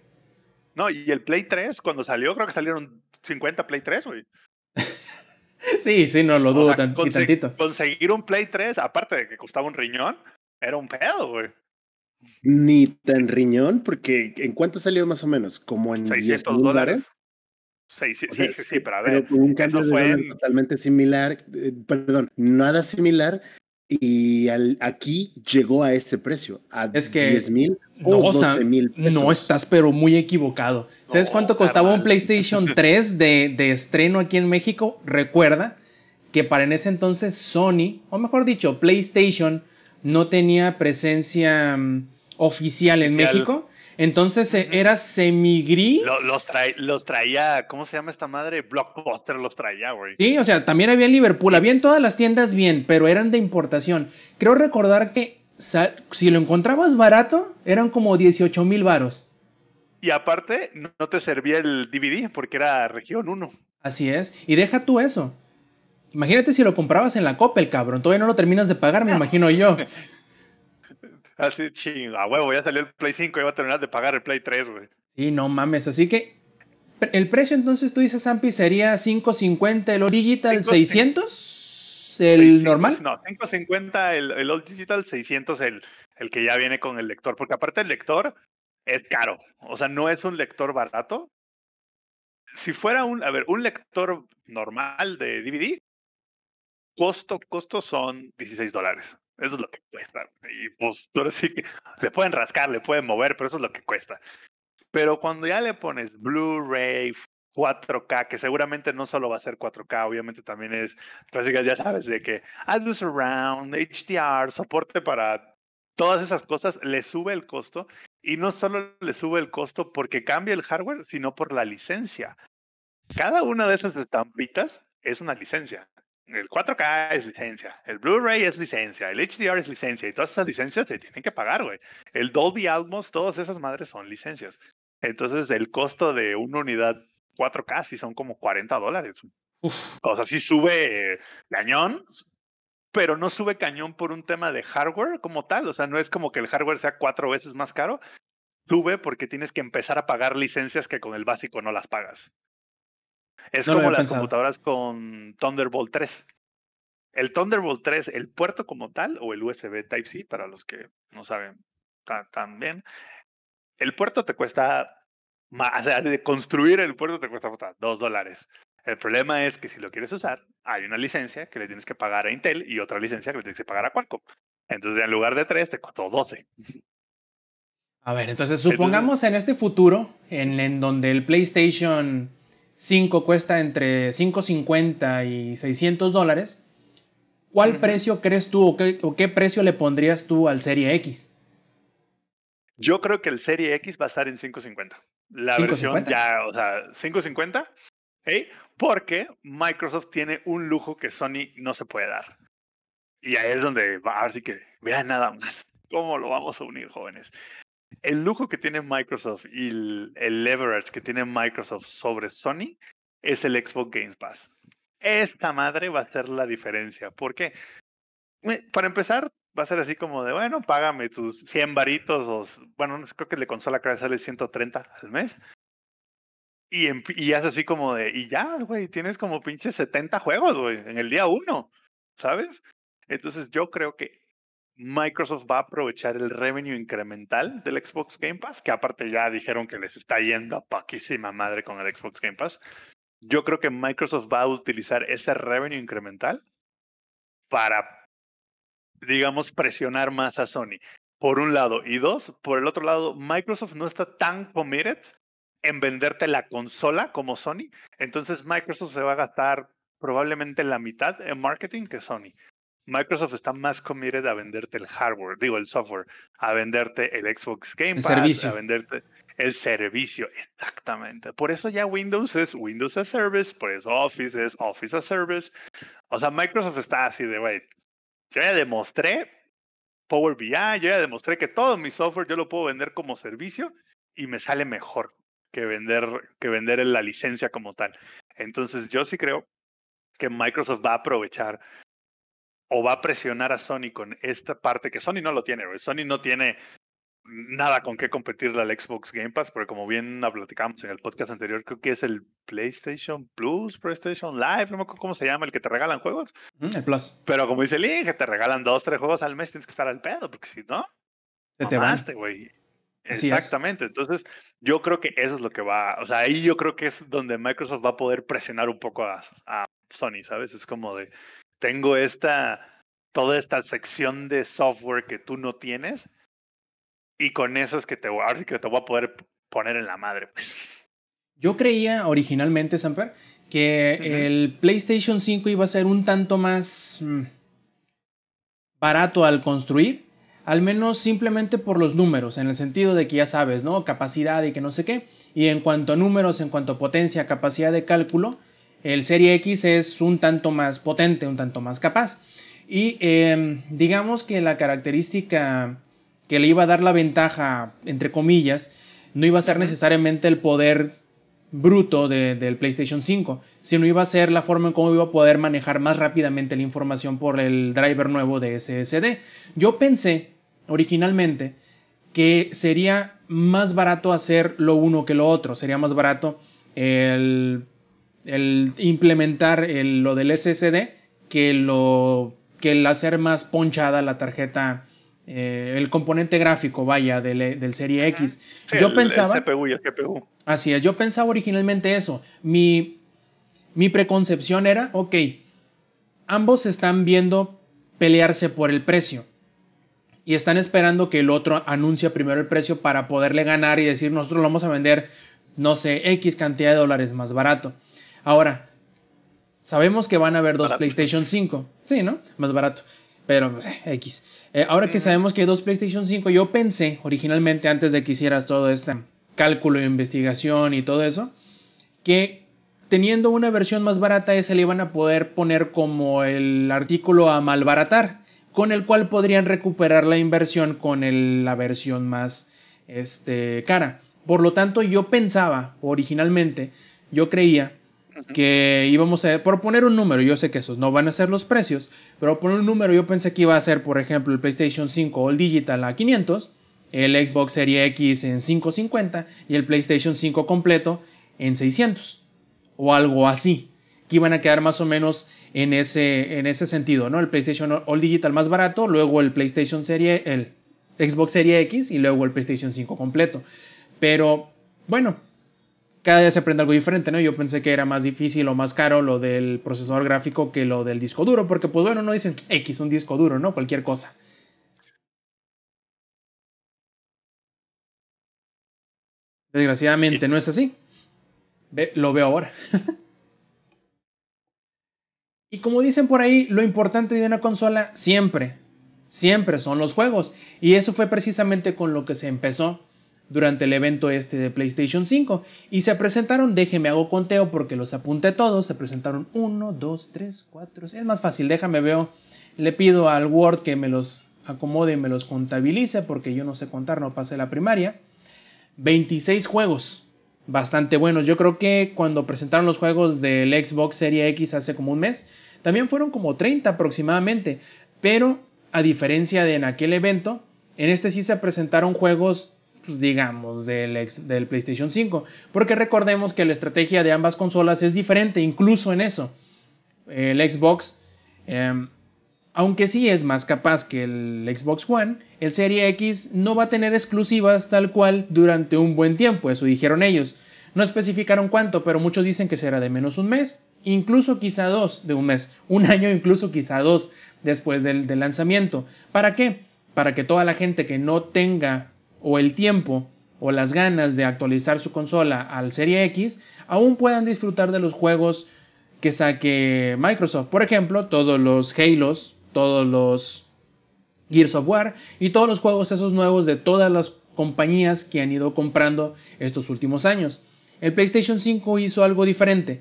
Speaker 4: No, y el Play 3, cuando salió, creo que salieron 50 Play 3, güey.
Speaker 1: sí, sí, no lo dudo tantito.
Speaker 4: Conseguir un Play 3, aparte de que costaba un riñón, era un pedo, güey.
Speaker 3: Ni tan riñón, porque ¿en cuánto salió más o menos? ¿Como en
Speaker 4: 600 dólares? Sí, sí, sí, sí, pero a ver.
Speaker 3: un cambio totalmente similar, eh, perdón, nada similar, y al, aquí llegó a ese precio, a es que 10 mil o 12 mil
Speaker 1: No estás, pero muy equivocado. ¿Sabes cuánto costaba un PlayStation 3 de, de estreno aquí en México? Recuerda que para en ese entonces Sony, o mejor dicho, PlayStation, no tenía presencia mm, oficial en México. Entonces eh, era semigris.
Speaker 4: Los, los, traía, ¿cómo se llama esta madre? Blockbuster los traía, güey.
Speaker 1: Sí, o sea, también había en Liverpool, había en todas las tiendas bien, pero eran de importación. Creo recordar que si lo encontrabas barato, eran como 18 mil varos.
Speaker 4: Y aparte, no te servía el DVD porque era región 1.
Speaker 1: Así es. Y deja tú eso. Imagínate si lo comprabas en la Coppel, cabrón. Todavía no lo terminas de pagar, me imagino yo.
Speaker 4: Así, chinga, huevo, ya salió el Play 5 y va a terminar de pagar el Play 3, güey.
Speaker 1: Sí, no mames. Así que, el precio entonces tú dices, Zampi, sería 5.50 el Digital, 600 el normal.
Speaker 4: No, 5.50 el, el Old Digital, 600 el, el que ya viene con el lector. Porque aparte el lector es caro. O sea, no es un lector barato. Si fuera un, a ver, un lector normal de DVD, costo, costo son 16 dólares. Eso es lo que cuesta. Y pues tú sí que le pueden rascar, le pueden mover, pero eso es lo que cuesta. Pero cuando ya le pones Blu-ray, 4K, que seguramente no solo va a ser 4K, obviamente también es clásicas, ya sabes, de que Atlas Surround, HDR, soporte para todas esas cosas, le sube el costo. Y no solo le sube el costo porque cambia el hardware, sino por la licencia. Cada una de esas estampitas es una licencia. El 4K es licencia, el Blu-ray es licencia, el HDR es licencia y todas esas licencias se tienen que pagar, güey. El Dolby Atmos, todas esas madres son licencias. Entonces el costo de una unidad 4K sí son como 40 dólares. O sea, sí sube cañón, pero no sube cañón por un tema de hardware como tal. O sea, no es como que el hardware sea cuatro veces más caro. Sube porque tienes que empezar a pagar licencias que con el básico no las pagas. Es como las computadoras con Thunderbolt 3. El Thunderbolt 3, el puerto como tal, o el USB Type-C, para los que no saben tan, bien, el puerto te cuesta más, o sea, de construir el puerto te cuesta dos dólares. El problema es que si lo quieres usar, hay una licencia que le tienes que pagar a Intel y otra licencia que le tienes que pagar a Qualcomm. Entonces, en lugar de tres, te costó 12.
Speaker 1: A ver, entonces supongamos en este futuro, en, en donde el PlayStation 5 cuesta entre 5.50 y 600 dólares, ¿cuál precio crees tú o qué, precio le pondrías tú al Serie X?
Speaker 4: Yo creo que el Serie X va a estar en 5.50. La versión ya, o sea, 5.50, ¿eh? porque Microsoft tiene un lujo que Sony no se puede dar. Y ahí es donde va, así que vean nada más cómo lo vamos a unir, jóvenes el lujo que tiene Microsoft y el, leverage que tiene Microsoft sobre Sony es el Xbox Game Pass. Esta madre va a ser la diferencia. ¿Por qué? Para empezar, va a ser así como de, bueno, págame tus 100 varitos, o, bueno, creo que de consola que sale 130 al mes. Y, y es así como de, y ya, güey, tienes como pinche 70 juegos, güey, en el día uno, ¿sabes? Entonces yo creo que Microsoft va a aprovechar el revenue incremental del Xbox Game Pass, que aparte ya dijeron que les está yendo a poquísima madre con el Xbox Game Pass. Yo creo que Microsoft va a utilizar ese revenue incremental para, digamos, presionar más a Sony. por un lado. Y dos, por el otro lado, Microsoft no está tan committed en venderte la consola como Sony. Entonces Microsoft se va a gastar probablemente la mitad en marketing que Sony. Microsoft está más committed a venderte el hardware, digo el software, a venderte el Xbox Game Pass, a venderte el servicio, exactamente. Por eso ya Windows es Windows as Service, por eso Office es Office as Service. O sea, Microsoft está así de, güey, yo ya demostré Power BI, yo ya demostré que todo mi software yo lo puedo vender como servicio y me sale mejor que vender, que vender la licencia como tal. Entonces yo sí creo que Microsoft va a aprovechar o va a presionar a Sony con esta parte que Sony no lo tiene. Sony no tiene nada con qué competirle al Xbox Game Pass, porque como bien platicamos en el podcast anterior, creo que es el PlayStation Plus, PlayStation Live, no me acuerdo cómo se llama, el que te regalan juegos.
Speaker 1: El Plus.
Speaker 4: Pero como dice Link, que te regalan dos, tres juegos al mes, tienes que estar al pedo, porque si no,
Speaker 1: se te
Speaker 4: van. güey. Exactamente. Entonces, yo creo que eso es lo que va. O sea, ahí yo creo que es donde Microsoft va a poder presionar un poco a, a Sony, ¿sabes? Es como de, tengo esta, toda esta sección de software que tú no tienes y con eso es que te, ahora que te voy a poder poner en la madre, pues.
Speaker 1: Yo creía originalmente, Samper, que el PlayStation 5 iba a ser un tanto más mm, barato al construir, al menos simplemente por los números, en el sentido de que ya sabes, ¿no? Capacidad y que no sé qué. Y en cuanto a números, en cuanto a potencia, capacidad de cálculo, el Serie X es un tanto más potente, un tanto más capaz. Y em, digamos que la característica que le iba a dar la ventaja, entre comillas, no iba a ser necesariamente el poder bruto del PlayStation 5, sino iba a ser la forma en cómo iba a poder manejar más rápidamente la información por el driver nuevo de SSD. Yo pensé originalmente que sería más barato hacer lo uno que lo otro, sería más barato el, implementar lo del SSD que, lo, que el hacer más ponchada la tarjeta eh, el componente gráfico, vaya, del, del Serie X. yo pensaba...
Speaker 4: CPU y el GPU.
Speaker 1: Así es, yo pensaba originalmente eso. Mi, mi preconcepción era, ok, ambos están viendo pelearse por el precio. Y están esperando que el otro anuncie primero el precio para poderle ganar y decir, nosotros lo vamos a vender, no sé, X cantidad de dólares más barato. Ahora, sabemos que van a haber dos PlayStation 5. Sí, ¿no? Más barato. Pero, pues, X. Eh, ahora que sabemos que hay dos PlayStation 5, yo pensé originalmente, antes de que hicieras todo este cálculo de investigación y todo eso, que teniendo una versión más barata, esa le iban a poder poner como el artículo a malbaratar, con el cual podrían recuperar la inversión con la versión más este, cara. Por lo tanto, yo pensaba originalmente, yo creía que íbamos a, por poner un número, yo sé que esos no van a ser los precios, pero poner un número yo pensé que iba a ser, por ejemplo, el PlayStation 5 All Digital a 500, el Xbox Series X en 550 y el PlayStation 5 completo en 600 o algo así, que iban a quedar más o menos en ese, en ese sentido, ¿no? El PlayStation All Digital más barato, luego el PlayStation Series, el Xbox Series X y luego el PlayStation 5 completo. Pero bueno, cada día se aprende algo diferente, ¿no? Yo pensé que era más difícil o más caro lo del procesador gráfico que lo del disco duro, porque pues bueno, no dicen X, un disco duro, ¿no? Cualquier cosa. Desgraciadamente no es así. lo veo ahora. y como dicen por ahí, lo importante de una consola siempre, siempre son los juegos. Y eso fue precisamente con lo que se empezó durante el evento este de PlayStation 5 y se presentaron, déjeme hago conteo porque los apunté todos, se presentaron 1, 2, 3, 4, es más fácil, déjame veo, le pido al Word que me los acomode y me los contabilice porque yo no sé contar, no pasé la primaria. 26 juegos, bastante buenos. Yo creo que cuando presentaron los juegos del Xbox Series X hace como un mes, también fueron como 30 aproximadamente, pero a diferencia de en aquel evento, en este sí se presentaron juegos pues, digamos, del, del PlayStation 5. Porque recordemos que la estrategia de ambas consolas es diferente, incluso en eso. El Xbox, em, aunque sí es más capaz que el Xbox One, el Serie X no va a tener exclusivas tal cual durante un buen tiempo, eso dijeron ellos. No especificaron cuánto, pero muchos dicen que será de menos un mes, incluso quizá dos de un mes, un año incluso quizá dos después del, del lanzamiento. ¿Para qué? para que toda la gente que no tenga o el tiempo o las ganas de actualizar su consola al Serie X aún puedan disfrutar de los juegos que saque Microsoft. Por ejemplo, todos los Halos, todos los Gears of War y todos los juegos esos nuevos de todas las compañías que han ido comprando estos últimos años. El PlayStation 5 hizo algo diferente.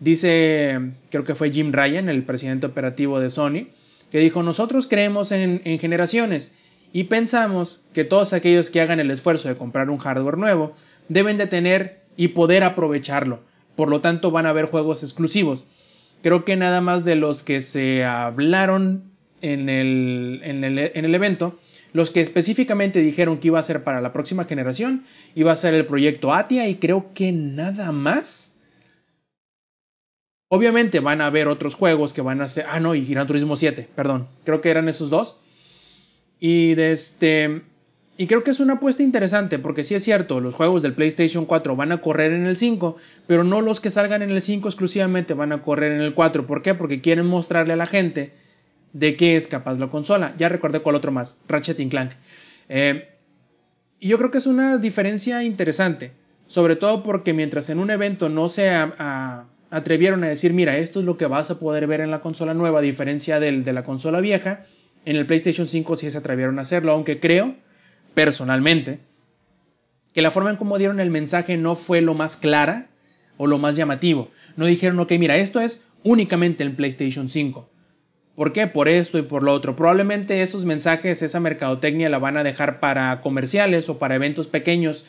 Speaker 1: Dice, creo que fue Jim Ryan, el presidente operativo de Sony, que dijo, nosotros creemos en, en generaciones y pensamos que todos aquellos que hagan el esfuerzo de comprar un hardware nuevo deben de tener y poder aprovecharlo. Por lo tanto van a haber juegos exclusivos. Creo que nada más de los que se hablaron en el, en el, evento, los que específicamente dijeron que iba a ser para la próxima generación, iba a ser el proyecto Atia y creo que nada más. Obviamente van a haber otros juegos que van a ser... Ah, no, y Gran Turismo 7, perdón. Creo que eran esos dos. Y de este... Y creo que es una apuesta interesante, porque sí es cierto, los juegos del PlayStation 4 van a correr en el 5, pero no los que salgan en el 5 exclusivamente van a correr en el 4. ¿Por qué? Porque quieren mostrarle a la gente de qué es capaz la consola. Ya recordé cuál otro más, Ratchet Clank. Eh, y yo creo que es una diferencia interesante, sobre todo porque mientras en un evento no se atrevieron a decir, mira, esto es lo que vas a poder ver en la consola nueva, a diferencia del, de la consola vieja, en el PlayStation 5 sí se atrevieron a hacerlo, aunque creo, personalmente, que la forma en cómo dieron el mensaje no fue lo más clara o lo más llamativo. No dijeron, ok, mira, esto es únicamente el PlayStation 5. ¿Por qué? Por esto y por lo otro. Probablemente esos mensajes, esa mercadotecnia la van a dejar para comerciales o para eventos pequeños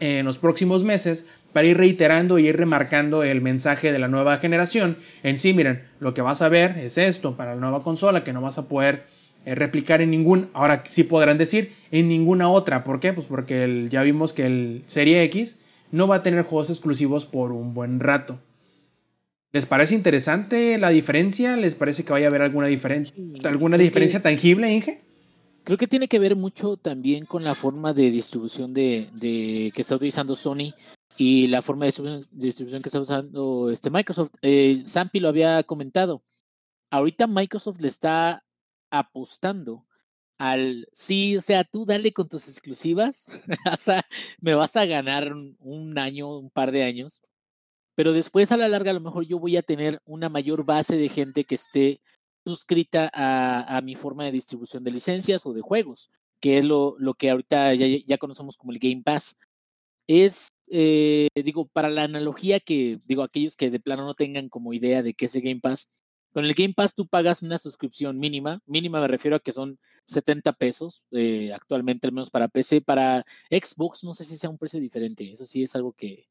Speaker 1: en los próximos meses para ir reiterando y ir remarcando el mensaje de la nueva generación. En sí, miren, lo que vas a ver es esto para la nueva consola que no vas a poder replicar en ningún, ahora sí podrán decir, en ninguna otra. ¿Por qué? Pues porque ya vimos que el Serie X no va a tener juegos exclusivos por un buen rato. ¿Les parece interesante la diferencia? ¿Les parece que vaya a haber alguna diferencia, alguna diferencia tangible, Inge?
Speaker 2: Creo que tiene que ver mucho también con la forma de distribución de, que está utilizando Sony y la forma de distribución, que está usando este Microsoft. Eh, Sampi lo había comentado. Ahorita Microsoft le está apostando al sí, o sea, tú dale con tus exclusivas, me vas a ganar un año, un par de años, pero después a la larga a lo mejor yo voy a tener una mayor base de gente que esté suscrita a, mi forma de distribución de licencias o de juegos, que es lo, lo que ahorita ya, conocemos como el Game Pass. Es, eh, digo, para la analogía que, digo, aquellos que de plano no tengan como idea de qué es el Game Pass, con el Game Pass tú pagas una suscripción mínima, mínima me refiero a que son 70 pesos eh, actualmente, al menos para PC, para Xbox no sé si sea un precio diferente, eso sí es algo que,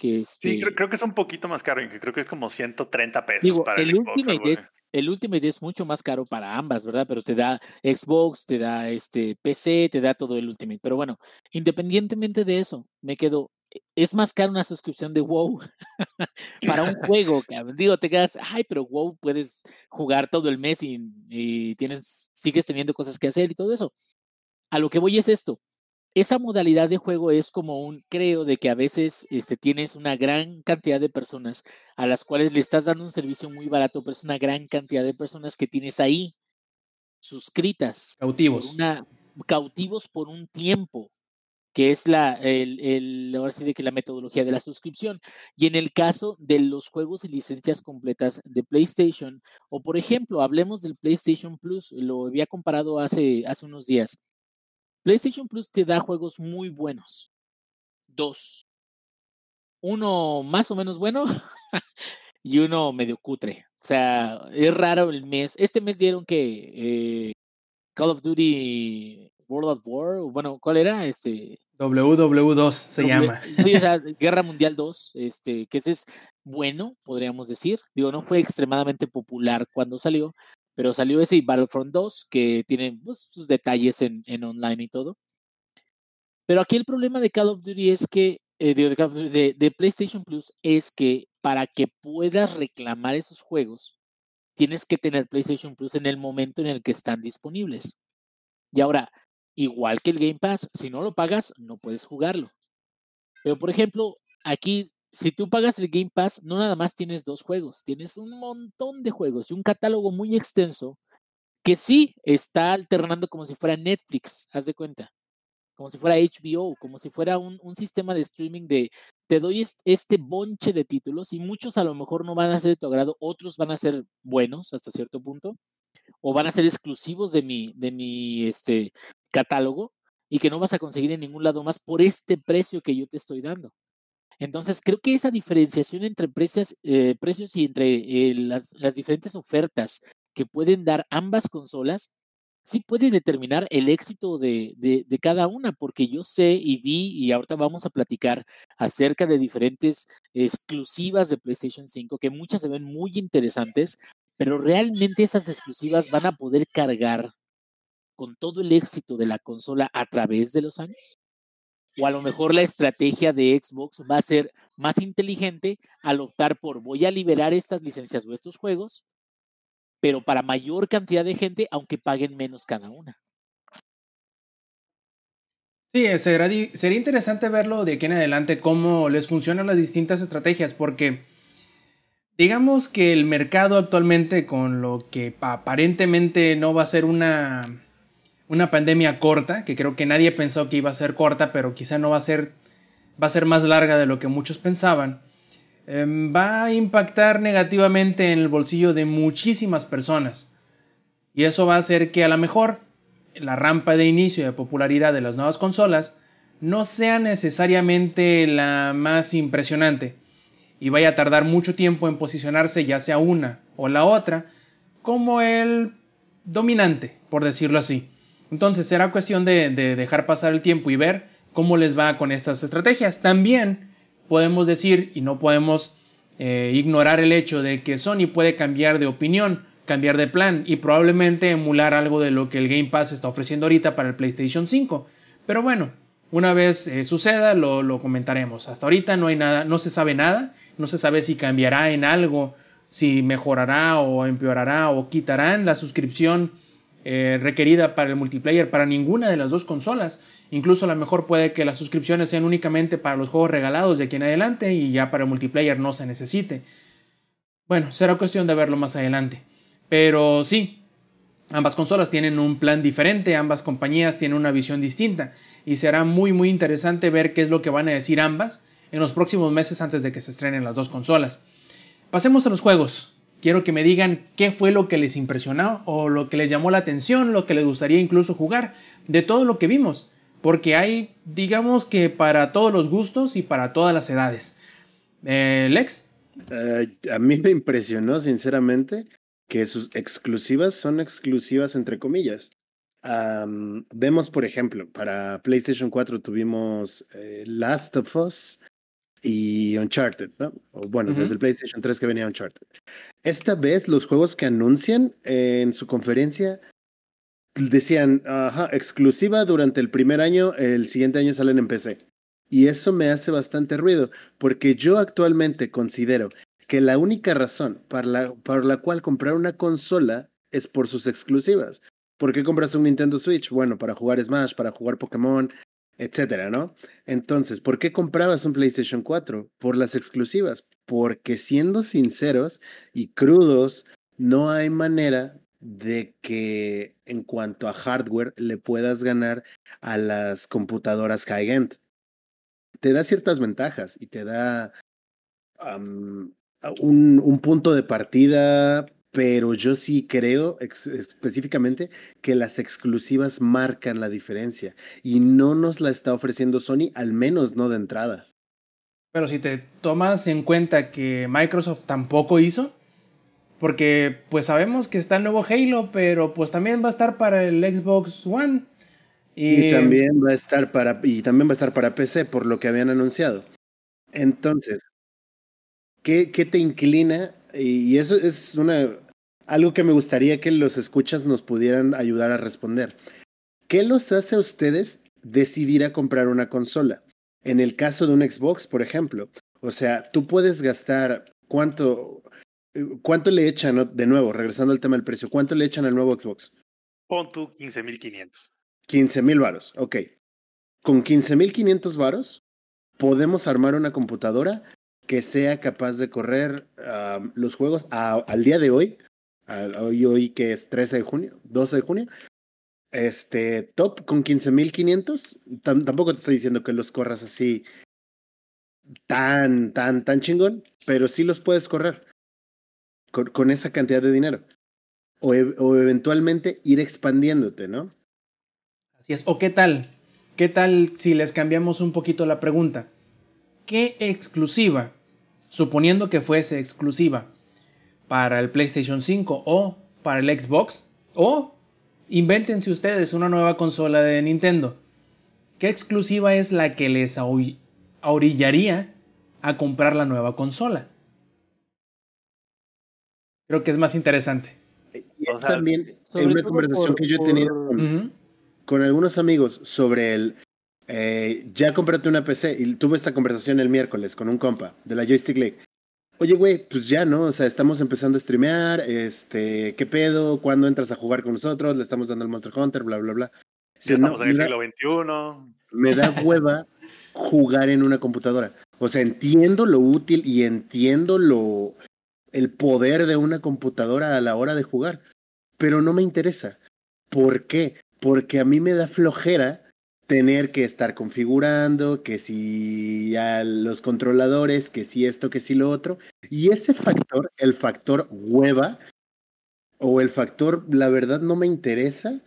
Speaker 2: Sí,
Speaker 4: este creo, que es un poquito más caro, creo que es como 130 pesos
Speaker 2: para el, Ultimate es, el Ultimate es mucho más caro para ambas, ¿verdad? Pero te da Xbox, te da este PC, te da todo el Ultimate. Pero bueno, independientemente de eso, me quedo, es más caro una suscripción de WoW para un juego. Digo, te quedas, ay, pero WoW puedes jugar todo el mes y, y tienes, sigues teniendo cosas que hacer y todo eso. A lo que voy es esto esa modalidad de juego es como un, creo, de que a veces este, tienes una gran cantidad de personas a las cuales le estás dando un servicio muy barato, pero es una gran cantidad de personas que tienes ahí suscritas.
Speaker 1: Cautivos.
Speaker 2: una, cautivos por un tiempo, que es la, el, el, ahora sí de que la metodología de la suscripción. Y en el caso de los juegos y licencias completas de PlayStation, o por ejemplo, hablemos del PlayStation Plus, lo había comparado hace, hace unos días. PlayStation Plus te da juegos muy buenos. Dos. Uno más o menos bueno y uno medio cutre. O sea, es raro el mes. Este mes dieron que eh, Call of Duty World of War, bueno, ¿cuál era? Este
Speaker 1: WW2 se llama.
Speaker 2: Sí, o sea, Guerra Mundial 2, este, que ese es bueno, podríamos decir. Digo, no fue extremadamente popular cuando salió, pero salió ese Battlefront 2 que tiene pues, sus detalles en, online y todo. Pero aquí el problema de Call of Duty es que, eh, de, de, PlayStation Plus, es que para que puedas reclamar esos juegos, tienes que tener PlayStation Plus en el momento en el que están disponibles. Y ahora, igual que el Game Pass, si no lo pagas, no puedes jugarlo. Pero, por ejemplo, aquí si tú pagas el Game Pass, no nada más tienes dos juegos, tienes un montón de juegos y un catálogo muy extenso que sí está alternando como si fuera Netflix, haz de cuenta, como si fuera HBO, como si fuera un, un sistema de streaming de te doy este bonche de títulos y muchos a lo mejor no van a ser de tu agrado, otros van a ser buenos hasta cierto punto, o van a ser exclusivos de mi, de mi este, catálogo y que no vas a conseguir en ningún lado más por este precio que yo te estoy dando. Entonces, creo que esa diferenciación entre precios, eh, precios y entre eh, las, las, diferentes ofertas que pueden dar ambas consolas, sí puede determinar el éxito de, de, de, cada una, porque yo sé y vi, y ahorita vamos a platicar acerca de diferentes exclusivas de PlayStation 5, que muchas se ven muy interesantes, pero realmente esas exclusivas van a poder cargar con todo el éxito de la consola a través de los años o a lo mejor la estrategia de Xbox va a ser más inteligente al optar por voy a liberar estas licencias o estos juegos, pero para mayor cantidad de gente, aunque paguen menos cada una.
Speaker 1: Sí, será, sería interesante verlo de aquí en adelante, cómo les funcionan las distintas estrategias, porque digamos que el mercado actualmente, con lo que aparentemente no va a ser una una pandemia corta, que creo que nadie pensó que iba a ser corta, pero quizá no va a ser, va a ser más larga de lo que muchos pensaban, em, va a impactar negativamente en el bolsillo de muchísimas personas. Y eso va a hacer que a lo mejor la rampa de inicio de popularidad de las nuevas consolas no sea necesariamente la más impresionante y vaya a tardar mucho tiempo en posicionarse ya sea una o la otra como el dominante, por decirlo así. Entonces será cuestión de, dejar pasar el tiempo y ver cómo les va con estas estrategias. También podemos decir y no podemos eh, ignorar el hecho de que Sony puede cambiar de opinión, cambiar de plan y probablemente emular algo de lo que el Game Pass está ofreciendo ahorita para el PlayStation 5. Pero bueno, una vez eh, suceda lo, lo, comentaremos. Hasta ahorita no hay nada, no se sabe nada, no se sabe si cambiará en algo, si mejorará o empeorará o quitarán la suscripción eh, requerida para el multiplayer para ninguna de las dos consolas. Incluso a lo mejor puede que las suscripciones sean únicamente para los juegos regalados de aquí en adelante y ya para el multiplayer no se necesite. Bueno, será cuestión de verlo más adelante. Pero sí, ambas consolas tienen un plan diferente, ambas compañías tienen una visión distinta y será muy muy interesante ver qué es lo que van a decir ambas en los próximos meses antes de que se estrenen las dos consolas. Pasemos a los juegos. Quiero que me digan qué fue lo que les impresionó o lo que les llamó la atención, lo que les gustaría incluso jugar, de todo lo que vimos. Porque hay, digamos que para todos los gustos y para todas las edades. Eh, Lex.
Speaker 3: Eh, a mí me impresionó, sinceramente, que sus exclusivas son exclusivas entre comillas. vemos, por ejemplo, para PlayStation 4 tuvimos eh, Last of Us, y Uncharted, ¿no? O bueno, desde el PlayStation 3 que venía Uncharted. Esta vez los juegos que anuncian en su conferencia decían, ajá, exclusiva durante el primer año, el siguiente año salen en PC. Y eso me hace bastante ruido, porque yo actualmente considero que la única razón para la, para la cual comprar una consola es por sus exclusivas. ¿Por qué compras un Nintendo Switch? Bueno, para jugar Smash, para jugar Pokémon, etcétera, ¿no? Entonces, ¿por qué comprabas un PlayStation 4? Por las exclusivas. Porque siendo sinceros y crudos, no hay manera de que en cuanto a hardware le puedas ganar a las computadoras high-end. Te da ciertas ventajas y te da un, un punto de partida pero yo sí creo específicamente que las exclusivas marcan la diferencia y no nos la está ofreciendo Sony, al menos no de entrada.
Speaker 1: Pero si te tomas en cuenta que Microsoft tampoco hizo, porque pues sabemos que está el nuevo Halo, pero pues también va a estar para el Xbox One.
Speaker 3: Y, también va a estar para y también va a estar para PC por lo que habían anunciado. Entonces, ¿qué, qué te inclina y eso es una algo que me gustaría que los escuchas nos pudieran ayudar a responder. ¿Qué los hace a ustedes decidir a comprar una consola? En el caso de un Xbox, por ejemplo. O sea, tú puedes gastar cuánto, cuánto le echan, de nuevo, regresando al tema del precio, ¿cuánto le echan al nuevo Xbox?
Speaker 4: Pon tú 15.500.
Speaker 3: 15.000 varos, ok. Con 15.500 varos podemos armar una computadora que sea capaz de correr los juegos al día de hoy hoy, hoy que es 13 de junio, 12 de junio, este top con 15.500. Tampoco te estoy diciendo que los corras así tan, tan, tan chingón, pero sí los puedes correr con, esa cantidad de dinero. O, o, eventualmente ir expandiéndote, ¿no?
Speaker 1: Así es. ¿O qué tal? ¿Qué tal si les cambiamos un poquito la pregunta? ¿Qué exclusiva, suponiendo que fuese exclusiva para el PlayStation 5 o para el Xbox, o invéntense ustedes una nueva consola de Nintendo, ¿qué exclusiva es la que les orillaría a comprar la nueva consola? Creo que es más interesante.
Speaker 3: Y es también una conversación que yo he tenido con, algunos amigos sobre el. Eh, ya cómprate una PC y tuve esta conversación el miércoles con un compa de la Joystick League. Oye, güey, pues ya, ¿no? O sea, estamos empezando a streamear, este, ¿qué pedo? ¿Cuándo entras a jugar con nosotros? Le estamos dando el Monster Hunter, bla, bla, bla.
Speaker 4: estamos en el siglo XXI.
Speaker 3: Me da hueva jugar en una computadora. O sea, entiendo lo útil y entiendo lo, el poder de una computadora a la hora de jugar, pero no me interesa. ¿Por qué? Porque a mí me da flojera tener que estar configurando, que si a los controladores, que si esto, que si lo otro. Y ese factor, el factor hueva, o el factor, la verdad no me interesa,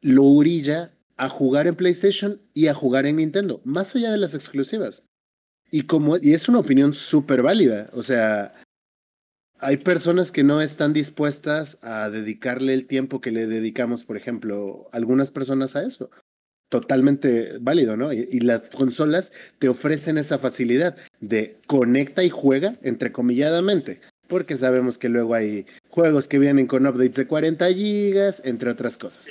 Speaker 3: lo orilla a jugar en PlayStation y a jugar en Nintendo, más allá de las exclusivas. Y como, y es una opinión súper válida, o sea, hay personas que no están dispuestas a dedicarle el tiempo que le dedicamos, por ejemplo, algunas personas a eso. Totalmente válido, ¿no? Y, las consolas te ofrecen esa facilidad de conecta y juega, entrecomilladamente, porque sabemos que luego hay juegos que vienen con updates de 40 gigas, entre otras cosas.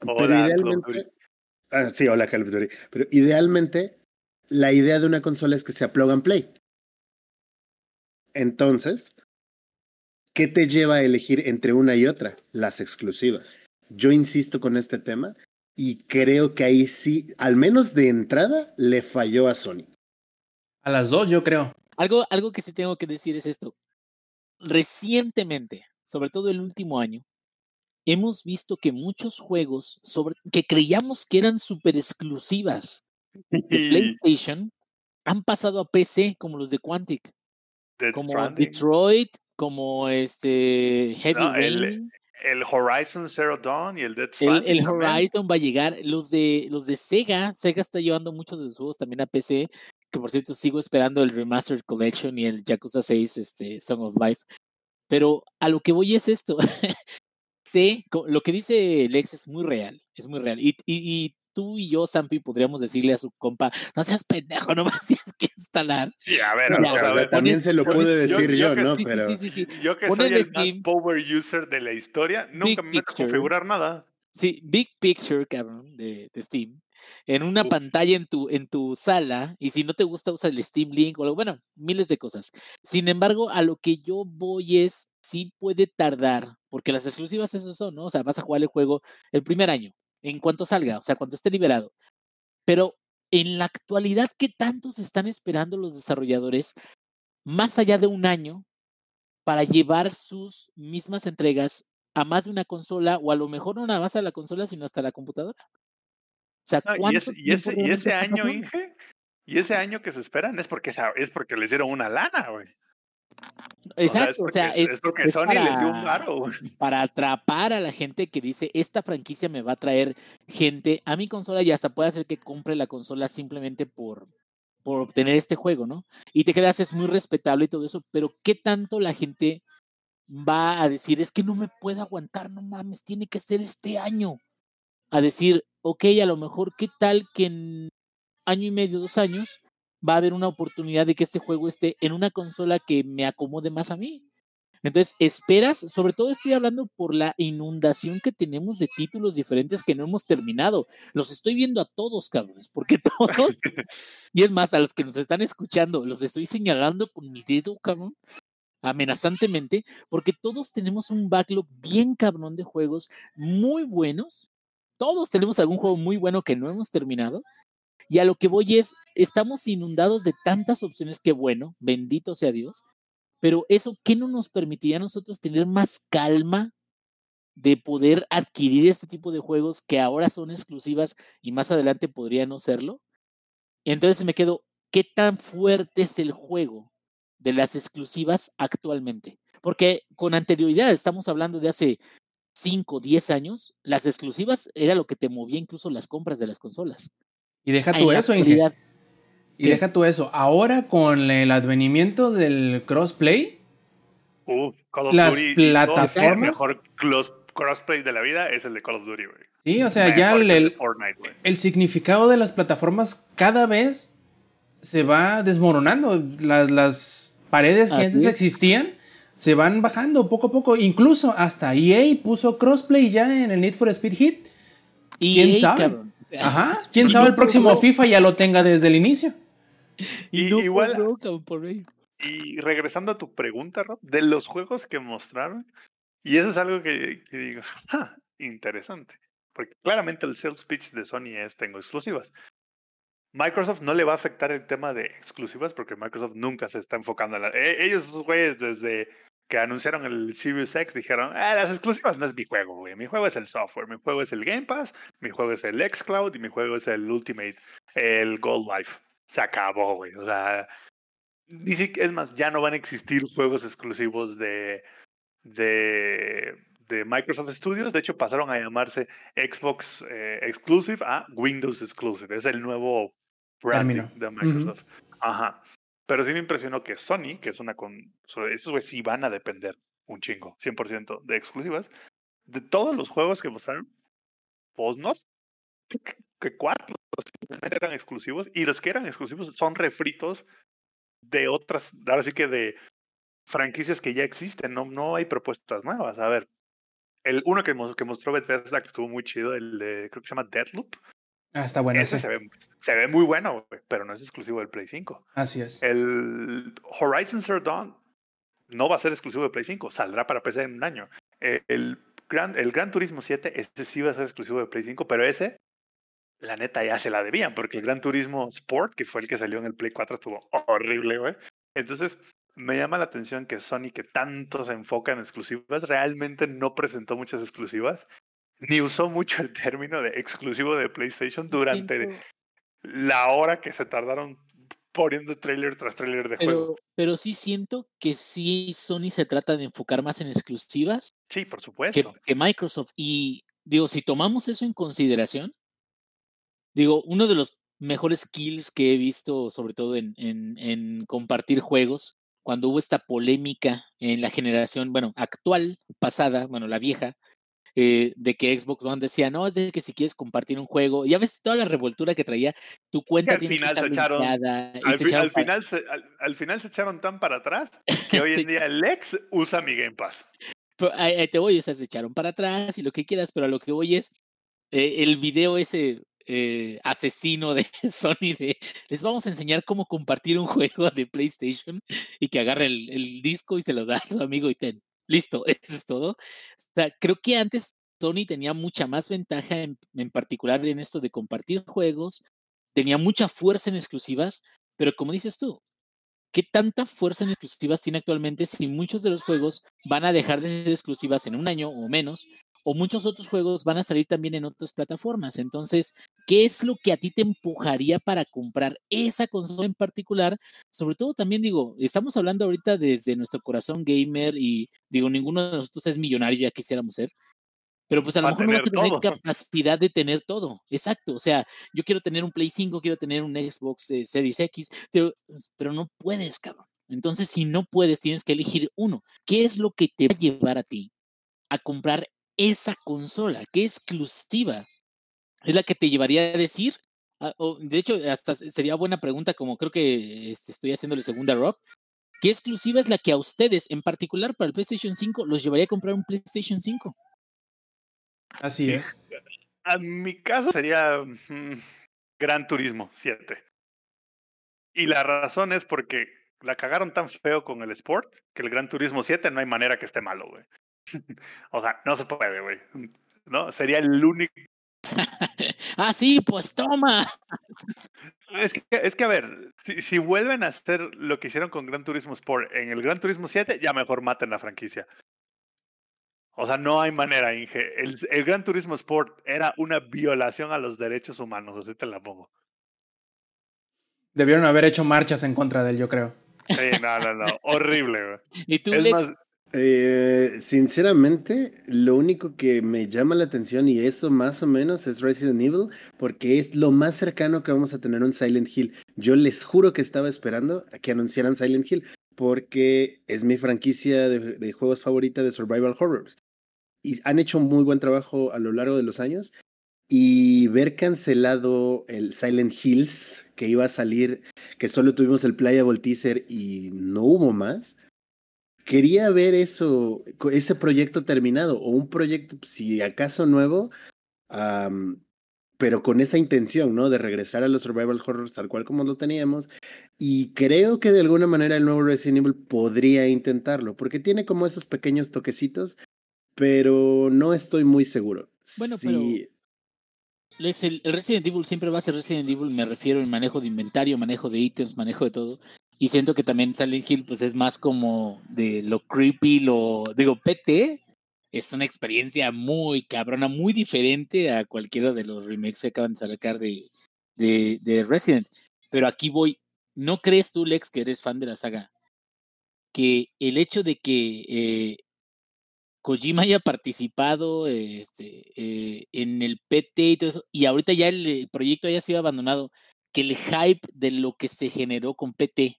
Speaker 3: Pero idealmente, ah, sí, hola Call of Duty. Pero idealmente, la idea de una consola es que sea plug and play. Entonces, ¿qué te lleva a elegir entre una y otra? Las exclusivas. Yo insisto con este tema y creo que ahí sí, al menos de entrada, le falló a Sony.
Speaker 1: A las dos, yo creo.
Speaker 2: Algo, algo que sí tengo que decir es esto. Recientemente, sobre todo el último año, hemos visto que muchos juegos sobre, que creíamos que eran súper exclusivas de PlayStation han pasado a PC, como los de Quantic como Detroit, como este Heavy Rain.
Speaker 4: El, Horizon Zero Dawn y el Dead
Speaker 2: Stranding. El, Horizon va a llegar. Los de, los de Sega, Sega está llevando muchos de sus juegos también a PC. Que por cierto, sigo esperando el Remastered Collection y el Yakuza 6 este, Song of Life. Pero a lo que voy es esto. sé, lo que dice Lex es muy real, es muy real. Y, y, y tú y yo, Sampi, podríamos decirle a su compa, no seas pendejo, nomás tienes que instalar.
Speaker 4: Sí, a ver, a
Speaker 3: ver también se lo puede decir yo, ¿no? Pero...
Speaker 4: Sí, sí, yo que soy el más power user de la historia, nunca me meto a configurar nada.
Speaker 2: Sí, Big Picture, cabrón, de, de Steam. En una pantalla en tu, en tu sala, y si no te gusta, usa el Steam Link, o bueno, miles de cosas. Sin embargo, a lo que yo voy es, sí puede tardar, porque las exclusivas eso son, ¿no? O sea, vas a jugar el juego el primer año, en cuanto salga, o sea, cuando esté liberado. Pero en la actualidad, ¿qué tantos están esperando los desarrolladores más allá de un año para llevar sus mismas entregas a más de una consola o a lo mejor no nada más a la consola, sino hasta la computadora?
Speaker 4: O sea, y, ese, y, ese, y ese año, Inge, y ese año que se esperan es porque, es porque les dieron una lana, güey.
Speaker 2: Exacto, o sea, es,
Speaker 4: porque Sony para, les dio un varo.
Speaker 2: Para atrapar a la gente que dice, esta franquicia me va a traer gente a mi consola y hasta puede hacer que compre la consola simplemente por, por obtener este juego, ¿no? Y te quedas, es muy respetable y todo eso, pero ¿qué tanto la gente va a decir, es que no me puedo aguantar, no mames, tiene que ser este año? A decir, ok, a lo mejor, ¿qué tal que en año y medio, dos años, va a haber una oportunidad de que este juego esté en una consola que me acomode más a mí. Entonces, esperas, sobre todo estoy hablando por la inundación que tenemos de títulos diferentes que no hemos terminado. Los estoy viendo a todos, cabrones, porque todos, y es más, a los que nos están escuchando, los estoy señalando con mi dedo, cabrón, amenazantemente, porque todos tenemos un backlog bien cabrón de juegos muy buenos. Todos tenemos algún juego muy bueno que no hemos terminado y a lo que voy es, estamos inundados de tantas opciones que bueno, bendito sea Dios, pero eso, ¿qué no nos permitiría a nosotros tener más calma de poder adquirir este tipo de juegos que ahora son exclusivas y más adelante podría no serlo? Entonces me quedo, ¿qué tan fuerte es el juego de las exclusivas actualmente? Porque con anterioridad, estamos hablando de hace 5, 10 años, las exclusivas era lo que te movía incluso las compras de las consolas.
Speaker 1: Y deja tú eso, Inge. Y deja tú eso. Ahora con el advenimiento del crossplay,
Speaker 4: las plataformas. El mejor crossplay de la vida es el de Call of Duty, güey.
Speaker 1: Sí, o sea, ya el, el, significado de las plataformas cada vez se va desmoronando. Las, las paredes que antes existían se van bajando poco a poco. Incluso hasta EA puso crossplay ya en el Need for Speed Hit. ¿Quién e sabe? Ajá. ¿Quién sabe el próximo FIFA ya lo tenga desde el inicio?
Speaker 4: Y, igual. y regresando a tu pregunta, Rob, de los juegos que mostraron, y eso es algo que, digo, interesante. Porque claramente el sales pitch de Sony es tengo exclusivas. Microsoft no le va a afectar el tema de exclusivas porque Microsoft nunca se está enfocando en la... E, ellos, esos güeyes, desde que anunciaron el Series X, dijeron, ah, las exclusivas no es mi juego, güey. Mi juego es el software, mi juego es el Game Pass, mi juego es el xCloud y mi juego es el Ultimate, el Gold Life. Se acabó, güey. O sea, dice, es más, ya no van a existir juegos exclusivos de, de, de Microsoft Studios. De hecho, pasaron a llamarse Xbox eh, Exclusive a Windows Exclusive. Es el nuevo branding de Microsoft. Ajá. Pero sí me impresionó que Sony, que es una con. Esos sí van a depender un chingo, 100% de exclusivas. De todos los juegos que mostraron, pues no. Que cuatro eran exclusivos. Y los que eran exclusivos son refritos de otras. Ahora sí que de franquicias que ya existen, no, no hay propuestas nuevas. A ver, el uno que, que mostró Bethesda que estuvo muy chido, el de, creo que se llama Deadloop.
Speaker 1: Ah, está bueno.
Speaker 4: Ese, Se, ve, se, ve, muy bueno, pero no es exclusivo del Play 5.
Speaker 1: Así es.
Speaker 4: El Horizon Zero Dawn no va a ser exclusivo de Play 5, saldrá para PC en un año. El Gran, el Gran Turismo 7, ese sí va a ser exclusivo de Play 5, pero ese, la neta, ya se la debían, porque el Gran Turismo Sport, que fue el que salió en el Play 4, estuvo horrible, güey. Entonces, me llama la atención que Sony, que tanto se enfoca en exclusivas, realmente no presentó muchas exclusivas, ni usó mucho el término de exclusivo de PlayStation durante la hora que se tardaron poniendo trailer tras trailer de juego.
Speaker 2: Pero sí siento que sí Sony se trata de enfocar más en exclusivas.
Speaker 4: Sí, por supuesto.
Speaker 2: Que, Microsoft. Y digo, si tomamos eso en consideración, digo, uno de los mejores kills que he visto, sobre todo en, en, en compartir juegos, cuando hubo esta polémica en la generación, bueno, actual, pasada, bueno, la vieja, eh, de que Xbox One decía, no, es de que si quieres compartir un juego, ya ves toda la revoltura que traía, tu cuenta
Speaker 4: al final se echaron, al, final se, al, final se echaron tan para atrás que hoy en día el ex usa mi Game Pass.
Speaker 2: te voy, o sea, se echaron para atrás y lo que quieras, pero a lo que voy es eh, el video ese eh, asesino de Sony de les vamos a enseñar cómo compartir un juego de PlayStation y que agarre el, disco y se lo da a su amigo y ten. Listo, eso es todo. O sea, creo que antes Sony tenía mucha más ventaja en, en particular en esto de compartir juegos, tenía mucha fuerza en exclusivas, pero como dices tú, ¿qué tanta fuerza en exclusivas tiene actualmente si muchos de los juegos van a dejar de ser exclusivas en un año o menos o muchos otros juegos van a salir también en otras plataformas. Entonces, ¿qué es lo que a ti te empujaría para comprar esa consola en particular? Sobre todo también digo, estamos hablando ahorita desde nuestro corazón gamer y digo, ninguno de nosotros es millonario, ya quisiéramos ser. Pero pues a lo mejor no va a tener capacidad de tener todo. Exacto. O sea, yo quiero tener un Play 5, quiero tener un Xbox eh, Series X, pero, pero no puedes, cabrón. Entonces, si no puedes, tienes que elegir uno. ¿Qué es lo que te va a llevar a ti a comprar esa consola? ¿Qué exclusiva es la que te llevaría a decir? Ah, de hecho, hasta sería buena pregunta, como creo que este, estoy haciendo la segunda Rob. ¿Qué exclusiva es la que a ustedes, en particular para el PlayStation 5, los llevaría a comprar un PlayStation 5?
Speaker 1: Así es.
Speaker 4: En mi caso sería mm, Gran Turismo 7. Y la razón es porque la cagaron tan feo con el Sport que el Gran Turismo 7 no hay manera que esté malo, güey. o sea, no se puede, güey. ¿No? Sería el único.
Speaker 2: ah, sí, pues toma.
Speaker 4: Es que, es que a ver, si, vuelven a hacer lo que hicieron con Gran Turismo Sport en el Gran Turismo 7, ya mejor maten la franquicia. O sea, no hay manera, Inge. El, el Gran Turismo Sport era una violación a los derechos humanos, así te la pongo.
Speaker 1: Debieron haber hecho marchas en contra de él, yo creo.
Speaker 4: Sí, no, no, no. Horrible, güey.
Speaker 2: ¿Y tú,
Speaker 3: eh, sinceramente, lo único que me llama la atención y eso más o menos es Resident Evil, porque es lo más cercano que vamos a tener un Silent Hill. Yo les juro que estaba esperando a que anunciaran Silent Hill, porque es mi franquicia de, juegos favorita de Survival Horrors. Y han hecho muy buen trabajo a lo largo de los años. Y ver cancelado el Silent Hills, que iba a salir, que solo tuvimos el Playable Teaser y no hubo más quería ver eso, ese proyecto terminado o un proyecto, si acaso nuevo, pero con esa intención, ¿no? De regresar a los survival horrors tal cual como lo teníamos. Y creo que de alguna manera el nuevo Resident Evil podría intentarlo, porque tiene como esos pequeños toquecitos, pero no estoy muy seguro.
Speaker 2: Bueno, pero el, Resident Evil siempre va a ser Resident Evil, me refiero en manejo de inventario, manejo de ítems, manejo de todo. Y siento que también Silent Hill pues es más como de lo creepy, lo digo, PT es una experiencia muy cabrona, muy diferente a cualquiera de los remakes que acaban de sacar de, de, Resident. Pero aquí voy, ¿no crees tú, Lex, que eres fan de la saga? Que el hecho de que eh, Kojima haya participado este, eh, en el PT y todo eso, y ahorita ya el proyecto haya sido abandonado, que el hype de lo que se generó con PT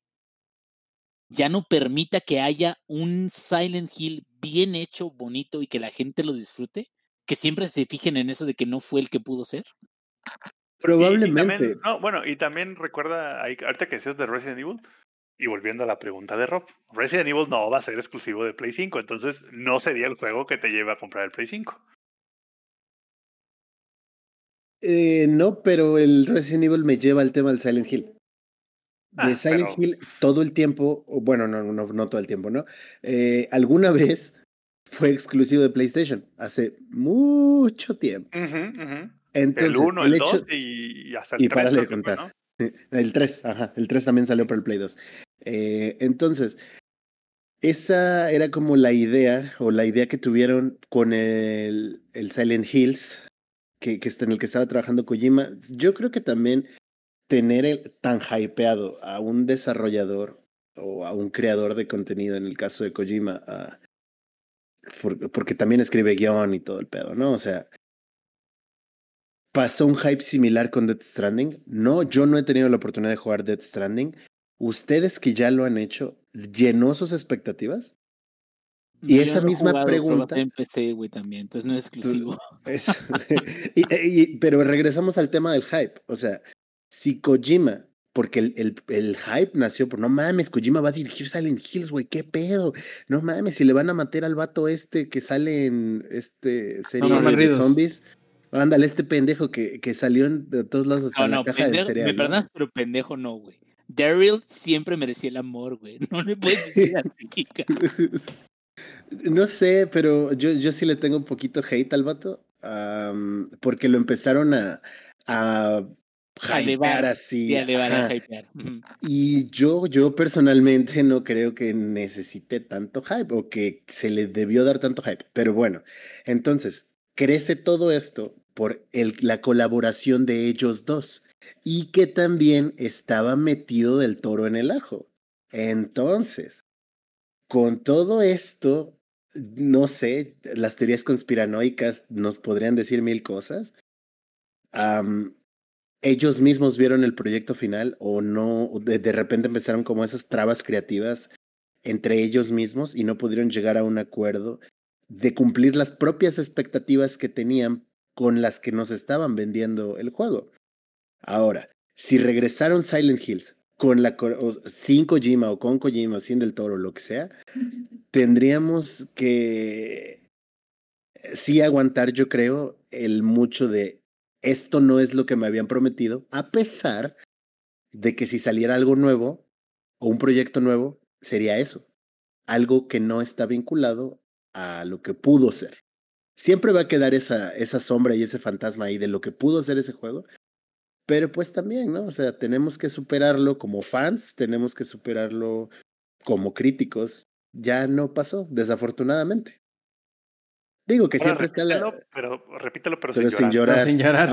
Speaker 2: ya no permita que haya un Silent Hill bien hecho, bonito y que la gente lo disfrute? Que siempre se fijen en eso de que no fue el que pudo ser.
Speaker 3: Probablemente.
Speaker 4: no, bueno, y también recuerda, ahorita que decías de Resident Evil, y volviendo a la pregunta de Rob, Resident Evil no va a ser exclusivo de Play 5, entonces no sería el juego que te lleve a comprar el Play 5.
Speaker 3: Eh, no, pero el Resident Evil me lleva al tema del Silent Hill. De ah, Silent Hill todo el tiempo, bueno, no, no, no todo el tiempo, ¿no? Eh, alguna vez fue exclusivo de PlayStation, hace mucho tiempo.
Speaker 4: Entonces, el 1, el 2 y, hasta el 3.
Speaker 3: Y para de contar. El 3, ajá, el 3 también salió para el Play 2. Eh, entonces, esa era como la idea, o la idea que tuvieron con el, el Silent Hills, que, que, en el que estaba trabajando Kojima. Yo creo que también tener tan hypeado a un desarrollador o a un creador de contenido, en el caso de Kojima, porque también escribe guion y todo el pedo, ¿no? O sea, pasó un hype similar con Death Stranding. No, yo no he tenido la oportunidad de jugar Death Stranding. Ustedes que ya lo han hecho, ¿llenó sus expectativas? Y esa misma pregunta.
Speaker 2: En PC, güey, también, entonces no es exclusivo.
Speaker 3: pero regresamos al tema del hype. O sea, si Kojima, porque el, el, el, hype nació por, no mames, Kojima va a dirigir Silent Hills, güey, qué pedo. No mames, si le van a matar al vato este que sale en este serie de zombies. Ándale, este pendejo que, que salió de todos lados hasta la caja de cereal.
Speaker 2: Me perdonas, pero pendejo no, güey. Daryl siempre merecía el amor, güey. No le puedes decir así,
Speaker 3: No sé, pero yo, yo sí le tengo un poquito hate al vato. porque lo empezaron a, a hypear así. Y yo, yo personalmente no creo que necesite tanto hype o que se le debió dar tanto hype. Pero bueno, entonces crece todo esto por el, la colaboración de ellos dos y que también estaba metido del toro en el ajo. Entonces, con todo esto, no sé, las teorías conspiranoicas nos podrían decir mil cosas ellos mismos vieron el proyecto final o no, de, repente empezaron como esas trabas creativas entre ellos mismos y no pudieron llegar a un acuerdo de cumplir las propias expectativas que tenían con las que nos estaban vendiendo el juego. Ahora, si regresaron Silent Hills con la sin Kojima o con Kojima, sin Del Toro, lo que sea, tendríamos que sí aguantar, yo creo, el mucho de esto no es lo que me habían prometido, a pesar de que si saliera algo nuevo o un proyecto nuevo, sería eso, algo que no está vinculado a lo que pudo ser. Siempre va a quedar esa, esa sombra y ese fantasma ahí de lo que pudo ser ese juego, pero pues también, ¿no? O sea, tenemos que superarlo como fans, tenemos que superarlo como críticos. Ya no pasó, desafortunadamente. Digo que siempre está la.
Speaker 4: Pero repítelo, pero, sin, llorar.
Speaker 1: sin llorar.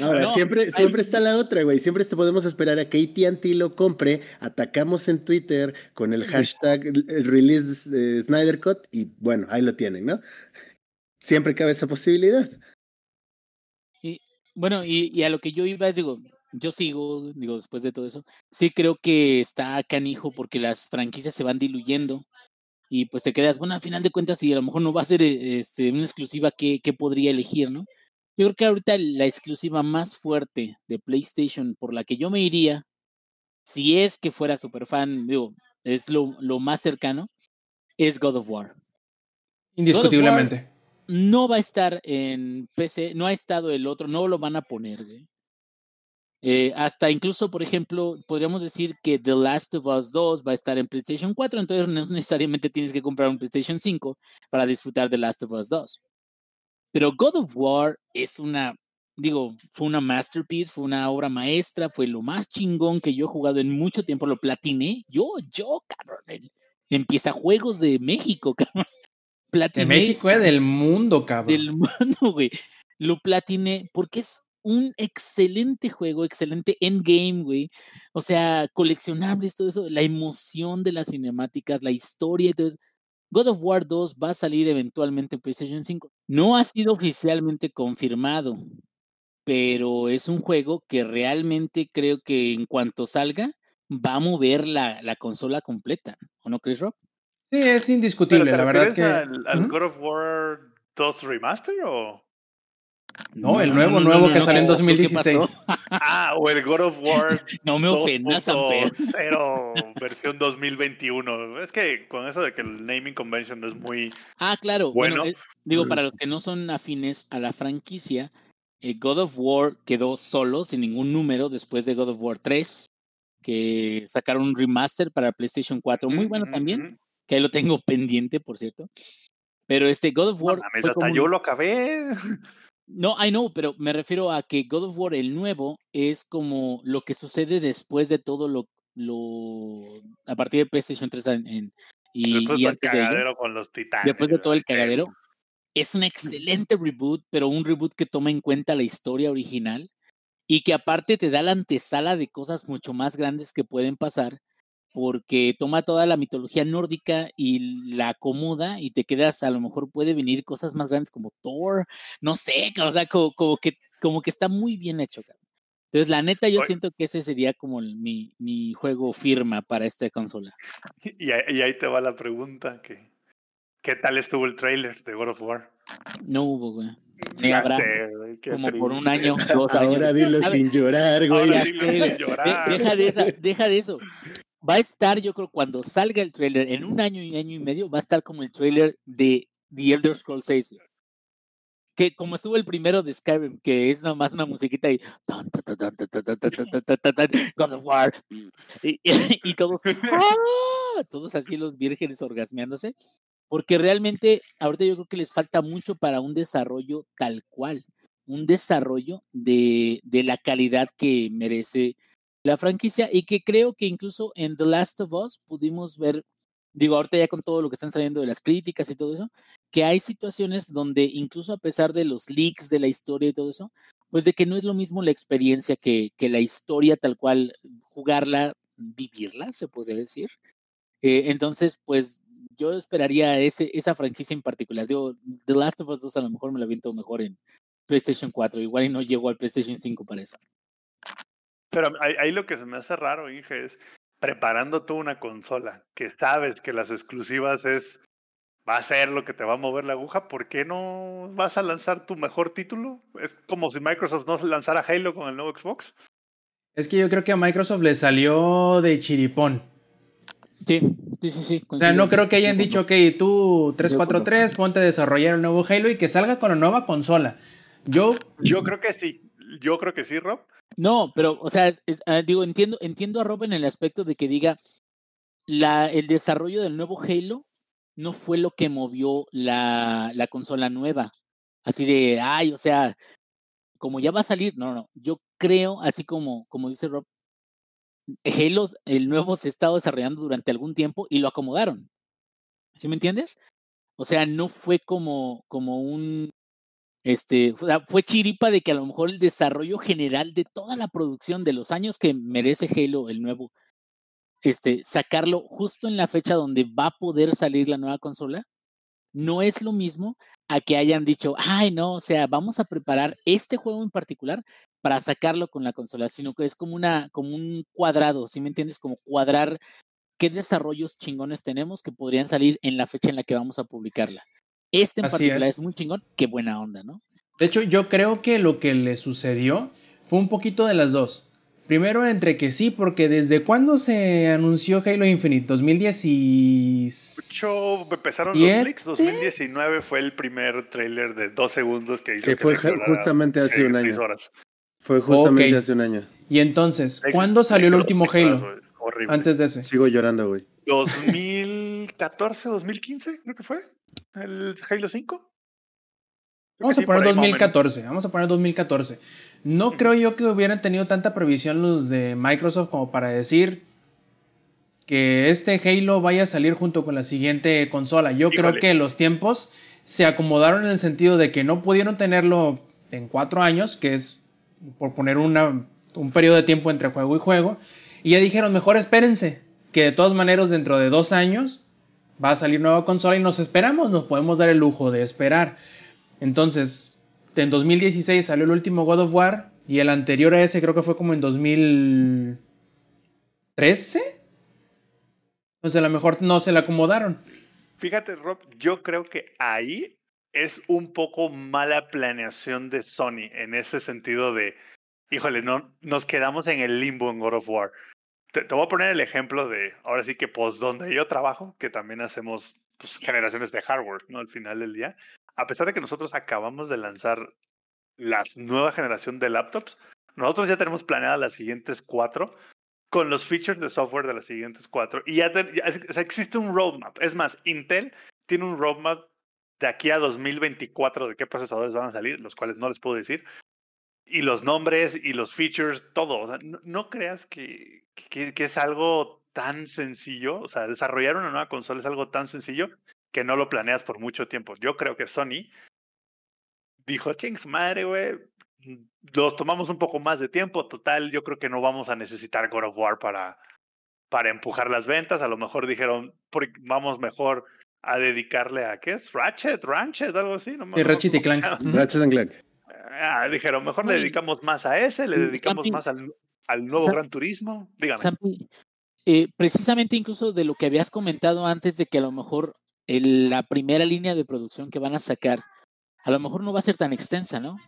Speaker 3: Ahora, siempre, siempre está la otra, güey. Siempre podemos esperar a que ATT lo compre. Atacamos en Twitter con el hashtag release de Snyder Cut y bueno, ahí lo tienen, ¿no? Siempre cabe esa posibilidad.
Speaker 2: Y bueno, y, y a lo que yo iba, digo, yo sigo, digo, después de todo eso, sí creo que está canijo porque las franquicias se van diluyendo y pues te quedas, bueno, al final de cuentas, si a lo mejor no va a ser eh, este, una exclusiva, ¿qué, podría elegir, no? Yo creo que ahorita la exclusiva más fuerte de PlayStation por la que yo me iría, si es que fuera super fan, digo, es lo, lo más cercano, es God of War.
Speaker 1: Indiscutiblemente.
Speaker 2: no va a estar en PC, no ha estado el otro, no lo van a poner, güey. Eh, hasta incluso, por ejemplo, podríamos decir que The Last of Us 2 va a estar en PlayStation 4, entonces no necesariamente tienes que comprar un PlayStation 5 para disfrutar de Last of Us 2. Pero God of War es una, digo, fue una masterpiece, fue una obra maestra, fue lo más chingón que yo he jugado en mucho tiempo, lo platiné, yo, yo, cabrón, empieza juegos de México, cabrón.
Speaker 1: de México, eh, del mundo, cabrón.
Speaker 2: Del mundo, güey. Lo platiné porque es un excelente juego, excelente endgame, güey. O sea, coleccionables, todo eso, la emoción de las cinemáticas, la historia y todo eso. God of War 2 va a salir eventualmente en PlayStation 5. No ha sido oficialmente confirmado, pero es un juego que realmente creo que en cuanto salga va a mover la, la consola completa. ¿O no crees, Rob?
Speaker 1: Sí, es indiscutible, la verdad que...
Speaker 4: al, God of War 2 Remaster o...?
Speaker 1: No, el nuevo, nuevo que salió en 2016.
Speaker 4: ah, o el God of War.
Speaker 2: no me ofendas,
Speaker 4: Cero versión 2021. Es que con eso de que el naming convention no es muy.
Speaker 2: Ah, claro. Bueno, eh, digo, para los que no son afines a la franquicia, eh, God of War quedó solo, sin ningún número, después de God of War 3, que sacaron un remaster para PlayStation 4. Muy bueno también, que ahí lo tengo pendiente, por cierto. Pero este God of War.
Speaker 4: hasta yo lo acabé.
Speaker 2: No, I know, pero me refiero a que God of War, el nuevo, es como lo que sucede después de todo lo, lo a partir de PlayStation 3 en, y,
Speaker 4: después antes de con los titanes.
Speaker 2: Después de todo el cagadero. Es un excelente reboot, pero un reboot que toma en cuenta la historia original y que aparte te da la antesala de cosas mucho más grandes que pueden pasar porque toma toda la mitología nórdica y la acomoda y te quedas, a lo mejor puede venir cosas más grandes como Thor, no sé, o sea, como, que, como que está muy bien hecho. Entonces, la neta, yo siento que ese sería como mi, mi juego firma para esta consola.
Speaker 4: Y, ahí te va la pregunta, que, ¿qué tal estuvo el trailer de God of War?
Speaker 2: No hubo, güey. Ni habrá. como por un año,
Speaker 3: dos Ahora dilo sin llorar, güey.
Speaker 2: Deja de, deja de eso va a estar, yo creo, cuando salga el trailer, en un año y año y medio, va a estar como el trailer de The Elder Scrolls 6. Que como estuvo el primero de Skyrim, que es nomás una musiquita y God of War y, todos, todos así los vírgenes orgasmeándose, porque realmente ahorita yo creo que les falta mucho para un desarrollo tal cual, un desarrollo de, de la calidad que merece la franquicia y que creo que incluso en The Last of Us pudimos ver, digo, ahorita ya con todo lo que están saliendo de las críticas y todo eso, que hay situaciones donde incluso a pesar de los leaks de la historia y todo eso, pues de que no es lo mismo la experiencia que, que la historia tal cual, jugarla, vivirla, se podría decir. Eh, entonces, pues yo esperaría ese, esa franquicia en particular. Digo, The Last of Us 2 a lo mejor me la viento mejor en PlayStation 4, igual y no llego al PlayStation 5 para eso.
Speaker 4: Pero ahí, lo que se me hace raro, Inge, es preparando tú una consola que sabes que las exclusivas es va a ser lo que te va a mover la aguja, ¿por qué no vas a lanzar tu mejor título? Es como si Microsoft no lanzara Halo con el nuevo Xbox.
Speaker 1: Es que yo creo que a Microsoft le salió de chiripón.
Speaker 2: Sí, sí, sí. sí
Speaker 1: o sea, no creo que hayan dicho, ok, tú 343, ponte a desarrollar el nuevo Halo y que salga con la nueva consola. Yo...
Speaker 4: Yo creo que sí. Yo creo que sí, Rob.
Speaker 2: No, pero, o sea, ah, digo, entiendo, entiendo a Rob en el aspecto de que diga, la, el desarrollo del nuevo Halo no fue lo que movió la, la consola nueva. Así de, ay, o sea, como ya va a salir, no, no, yo creo, así como, como dice Rob, Halo, el nuevo se ha estado desarrollando durante algún tiempo y lo acomodaron. ¿Sí me entiendes? O sea, no fue como, como un, este, fue chiripa de que a lo mejor el desarrollo general de toda la producción de los años que merece Halo, el nuevo, este, sacarlo justo en la fecha donde va a poder salir la nueva consola, no es lo mismo a que hayan dicho, ay, no, o sea, vamos a preparar este juego en particular para sacarlo con la consola, sino que es como una, como un cuadrado, ¿sí me entiendes? Como cuadrar qué desarrollos chingones tenemos que podrían salir en la fecha en la que vamos a publicarla. Este en particular es. muy chingón, qué buena onda, ¿no?
Speaker 1: De hecho, yo creo que lo que le sucedió fue un poquito de las dos. Primero, entre que sí, porque desde cuándo se anunció Halo Infinite? 2010
Speaker 4: empezaron los leaks. 2019 fue el primer trailer de dos segundos que hizo.
Speaker 3: Que, fue justamente hace un año. Fue justamente hace un año.
Speaker 1: Y entonces, ¿cuándo salió el último Halo? Antes de ese.
Speaker 3: Sigo llorando, güey.
Speaker 4: 2014, 2015, creo que fue. El Halo 5.
Speaker 1: Vamos a poner 2014, vamos a poner 2014. No creo yo que hubieran tenido tanta previsión los de Microsoft como para decir que este Halo vaya a salir junto con la siguiente consola. Yo creo que los tiempos se acomodaron en el sentido de que no pudieron tenerlo en cuatro años, que es por poner una, un periodo de tiempo entre juego y juego. Y ya dijeron, mejor espérense, que de todas maneras dentro de dos años va a salir nueva consola y nos esperamos, nos podemos dar el lujo de esperar. Entonces, en 2016 salió el último God of War y el anterior a ese creo que fue como en 2013. Entonces a lo mejor no se le acomodaron.
Speaker 4: Fíjate, Rob, yo creo que ahí es un poco mala planeación de Sony en ese sentido de, híjole, no, nos quedamos en el limbo en God of War. Te, voy a poner el ejemplo de, ahora sí que pues donde yo trabajo, que también hacemos pues, generaciones de hardware, ¿no? Al final del día. A pesar de que nosotros acabamos de lanzar la nueva generación de laptops, nosotros ya tenemos planeadas las siguientes cuatro con los features de software de las siguientes cuatro. Y ya, existe un roadmap. Es más, Intel tiene un roadmap de aquí a 2024 de qué procesadores van a salir, los cuales no les puedo decir. Y los nombres y los features, todo. no, creas que, que, es algo tan sencillo. O sea, desarrollar una nueva consola es algo tan sencillo que no lo planeas por mucho tiempo. Yo creo que Sony dijo, ching, madre, güey, los tomamos un poco más de tiempo. Total, yo creo que no vamos a necesitar God of War para, para empujar las ventas. A lo mejor dijeron, vamos mejor a dedicarle a, ¿qué es? Ratchet, Ratchet, algo así. No
Speaker 1: Ratchet y Clank.
Speaker 3: Ratchet and Clank.
Speaker 4: Ah, dijeron, mejor le dedicamos más a ese, le dedicamos más al, al nuevo Gran Turismo. Dígame.
Speaker 2: Eh, precisamente incluso de lo que habías comentado antes de que a lo mejor la primera línea de producción que van a sacar a lo mejor no va a ser tan extensa, ¿no?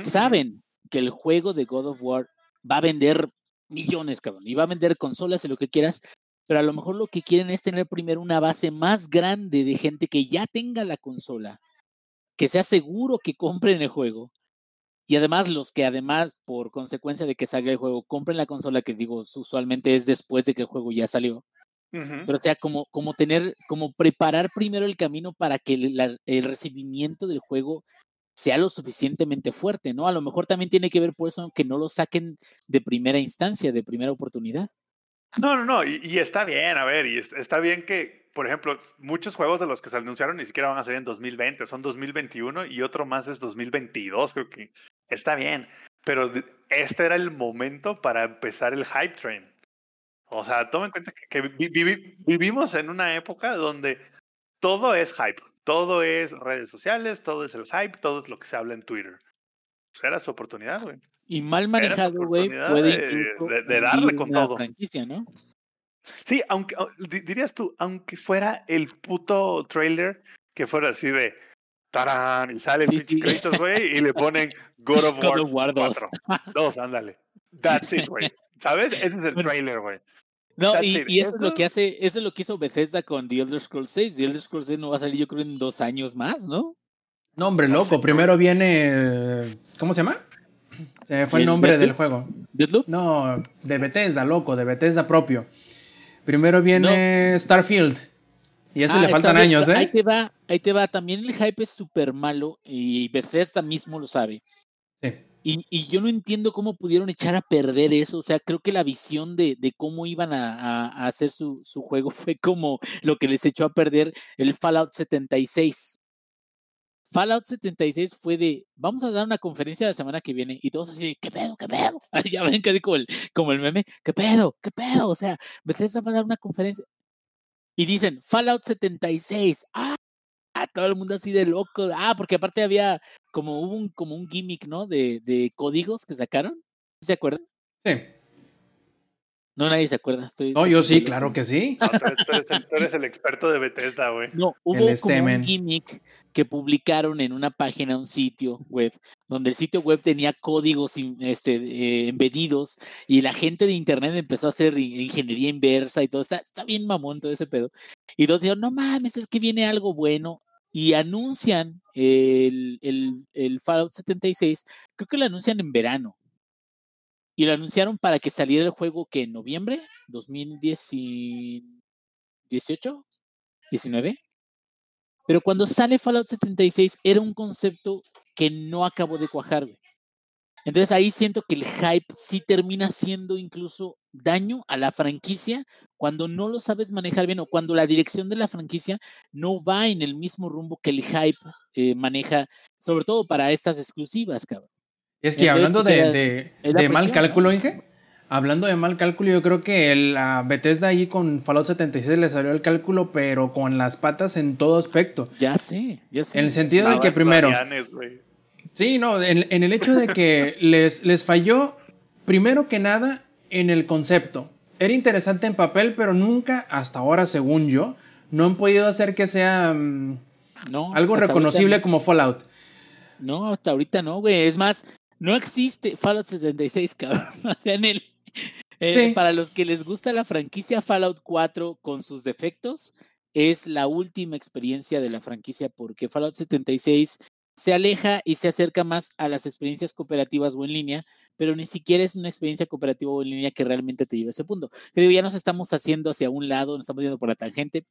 Speaker 2: Saben que el juego de God of War va a vender millones, cabrón, y va a vender consolas y lo que quieras, pero a lo mejor lo que quieren es tener primero una base más grande de gente que ya tenga la consola, que sea seguro que compren el juego. Y además los que además, por consecuencia de que salga el juego, compren la consola, que digo, usualmente es después de que el juego ya salió. Pero o sea, como, como tener, como preparar primero el camino para que el recibimiento del juego sea lo suficientemente fuerte, ¿no? A lo mejor también tiene que ver por eso que no lo saquen de primera instancia, de primera oportunidad.
Speaker 4: No, no, no, y, está bien, a ver, y está bien que, por ejemplo, muchos juegos de los que se anunciaron ni siquiera van a salir en 2020, son 2021 y otro más es 2022, creo que está bien, pero este era el momento para empezar el hype train. O sea, toma en cuenta que, vivimos en una época donde todo es hype, todo es redes sociales, todo es el hype, todo es lo que se habla en Twitter. Pues era su oportunidad, güey.
Speaker 2: Y mal manejado, güey, puede
Speaker 4: de, de, darle con todo. Franquicia, ¿no? Sí, aunque dirías tú, aunque fuera el puto trailer que fuera así de tarán y sale sí, créditos, güey, y le ponen God of War, 4. Dos, ándale. That's it, güey. ¿Sabes? Ese es el trailer, güey.
Speaker 2: No, y, eso, es lo que hace, eso es lo que hizo Bethesda con The Elder Scrolls 6. The Elder Scrolls 6 no va a salir, yo creo, en dos años más, ¿no?
Speaker 1: No, hombre, loco. Primero viene. ¿Cómo se llama? Se fue el, nombre del juego.
Speaker 2: ¿Deadloop?
Speaker 1: No, de Bethesda, loco, de Bethesda propio. Primero viene Starfield. Y eso le ah, faltan años, ¿eh?
Speaker 2: Ahí te va, ahí te va. También el hype es súper malo y Bethesda mismo lo sabe. Sí. Y, yo no entiendo cómo pudieron echar a perder eso. O sea, creo que la visión de, cómo iban a, hacer su, juego fue como lo que les echó a perder el Fallout 76. Fallout 76 fue de, vamos a dar una conferencia la semana que viene y todos así, ¿qué pedo, qué pedo? ya ven casi como el, como el meme, ¿qué pedo, qué pedo? O sea, Bethesda va a dar una conferencia y dicen, Fallout 76, ah, todo el mundo así de loco. Ah, porque aparte había como un, como un gimmick, ¿no? De, de códigos que sacaron. ¿Se acuerdan?
Speaker 1: Sí.
Speaker 2: No, nadie se acuerda. Estoy,
Speaker 1: no, yo sí, claro que sí.
Speaker 4: tú, eres el, experto de Bethesda, güey.
Speaker 2: No, hubo como un gimmick que publicaron en una página, un sitio web, donde el sitio web tenía códigos este, eh, embedidos y la gente de internet empezó a hacer ingeniería inversa y todo. Está, está bien mamón todo ese pedo. Y todos dijeron, no mames, es que viene algo bueno y anuncian el, el, el, Fallout 76, creo que lo anuncian en verano. Y lo anunciaron para que saliera el juego que en noviembre 2018, 19. Pero cuando sale Fallout 76 era un concepto que no acabó de cuajar. Entonces ahí siento que el hype sí termina siendo incluso daño a la franquicia cuando no lo sabes manejar bien o cuando la dirección de la franquicia no va en el mismo rumbo que el hype eh, maneja, sobre todo para estas exclusivas, cabrón.
Speaker 1: Es que hablando de, mal cálculo, Inge, hablando de mal cálculo, yo creo que la Bethesda ahí con Fallout 76 le salió el cálculo, pero con las patas en todo aspecto.
Speaker 2: Ya sé, ya sé.
Speaker 1: En el sentido de que primero... Sí, no, en, el hecho de que les, les falló, primero que nada, en el concepto. Era interesante en papel, pero nunca, hasta ahora, según yo, no han podido hacer que sea mm, algo reconocible como Fallout.
Speaker 2: No, hasta ahorita no, güey. Es más, no existe Fallout 76, cabrón. O sea, en el. Eh, para los que les gusta la franquicia Fallout 4 con sus defectos, es la última experiencia de la franquicia porque Fallout 76 se aleja y se acerca más a las experiencias cooperativas o en línea, pero ni siquiera es una experiencia cooperativa o en línea que realmente te lleve a ese punto. Creo ya nos estamos haciendo hacia un lado, nos estamos yendo por la tangente.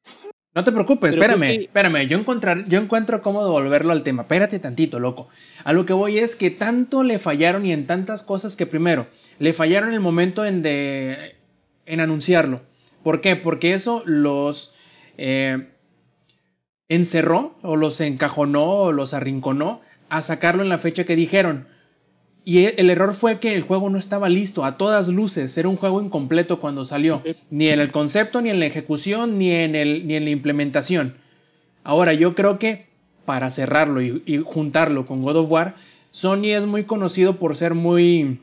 Speaker 1: No te preocupes, espérame, espérame, yo, encontrar, yo encuentro cómo devolverlo al tema. Espérate tantito, loco. A lo que voy es que tanto le fallaron y en tantas cosas que primero, le fallaron el momento en, de, en anunciarlo. ¿Por qué? Porque eso los... Eh, encerró o los encajonó o los arrinconó a sacarlo en la fecha que dijeron. Y e, el error fue que el juego no estaba listo a todas luces, era un juego incompleto cuando salió, ni en el concepto, ni en la ejecución, ni en, el, ni en la implementación. Ahora yo creo que para cerrarlo y juntarlo con God of War, Sony es muy conocido por ser muy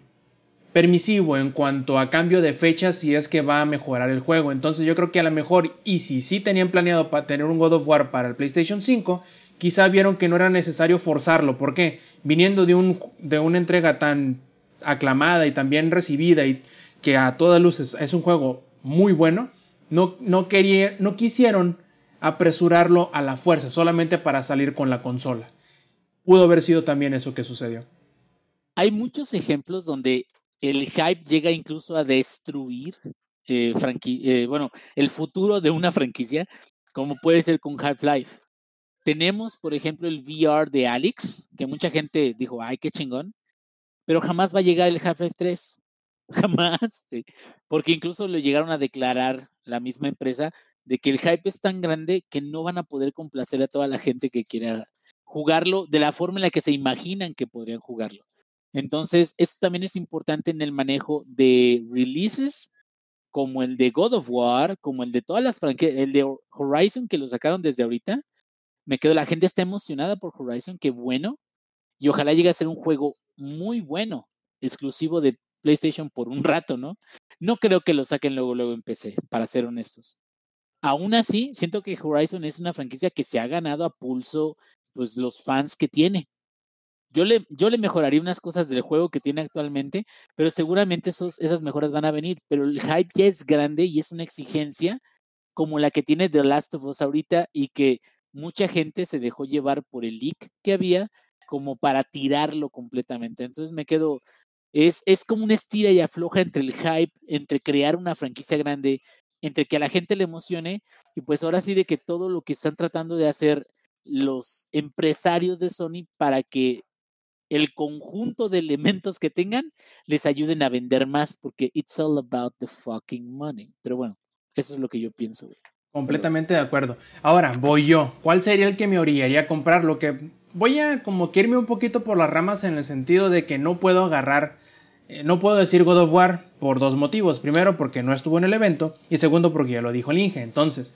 Speaker 1: permisivo en cuanto a cambio de fechas si es que va a mejorar el juego. Entonces yo creo que a lo mejor, y si sí tenían planeado para tener un God of War para el PlayStation 5, quizá vieron que no era necesario forzarlo. ¿Por qué? Viniendo de, un, de una entrega tan aclamada y tan bien recibida y que a todas luces es un juego muy bueno, no, no, quería, no quisieron apresurarlo a la fuerza solamente para salir con la consola. Pudo haber sido también eso que sucedió.
Speaker 2: Hay muchos ejemplos donde el hype llega incluso a destruir eh, eh, bueno, el futuro de una franquicia, como puede ser con Half-Life. Tenemos, por ejemplo, el VR de Alex, que mucha gente dijo, ay, qué chingón, pero jamás va a llegar el Half-Life 3. Jamás. Porque incluso lo llegaron a declarar la misma empresa de que el hype es tan grande que no van a poder complacer a toda la gente que quiera jugarlo de la forma en la que se imaginan que podrían jugarlo. Entonces, eso también es importante en el manejo de releases como el de God of War, como el de todas las franquicias, el de Horizon que lo sacaron desde ahorita. Me quedo, la gente está emocionada por Horizon, qué bueno. Y ojalá llegue a ser un juego muy bueno, exclusivo de PlayStation por un rato, ¿no? No creo que lo saquen luego, luego en PC, para ser honestos. Aún así, siento que Horizon es una franquicia que se ha ganado a pulso, pues, los fans que tiene. Yo le, yo le mejoraría unas cosas del juego que tiene actualmente, pero seguramente esos, esas mejoras van a venir. Pero el hype ya es grande y es una exigencia como la que tiene The Last of Us ahorita y que mucha gente se dejó llevar por el leak que había como para tirarlo completamente. Entonces me quedo, es, es como una estira y afloja entre el hype, entre crear una franquicia grande, entre que a la gente le emocione y pues ahora sí de que todo lo que están tratando de hacer los empresarios de Sony para que el conjunto de elementos que tengan les ayuden a vender más, porque it's all about the fucking money. Pero bueno, eso es lo que yo pienso.
Speaker 1: Completamente de acuerdo. Ahora, voy yo. ¿Cuál sería el que me orillaría a comprar? Lo que voy a como que irme un poquito por las ramas en el sentido de que no puedo agarrar, eh, no puedo decir God of War por dos motivos. Primero, porque no estuvo en el evento y segundo, porque ya lo dijo el Inge. Entonces,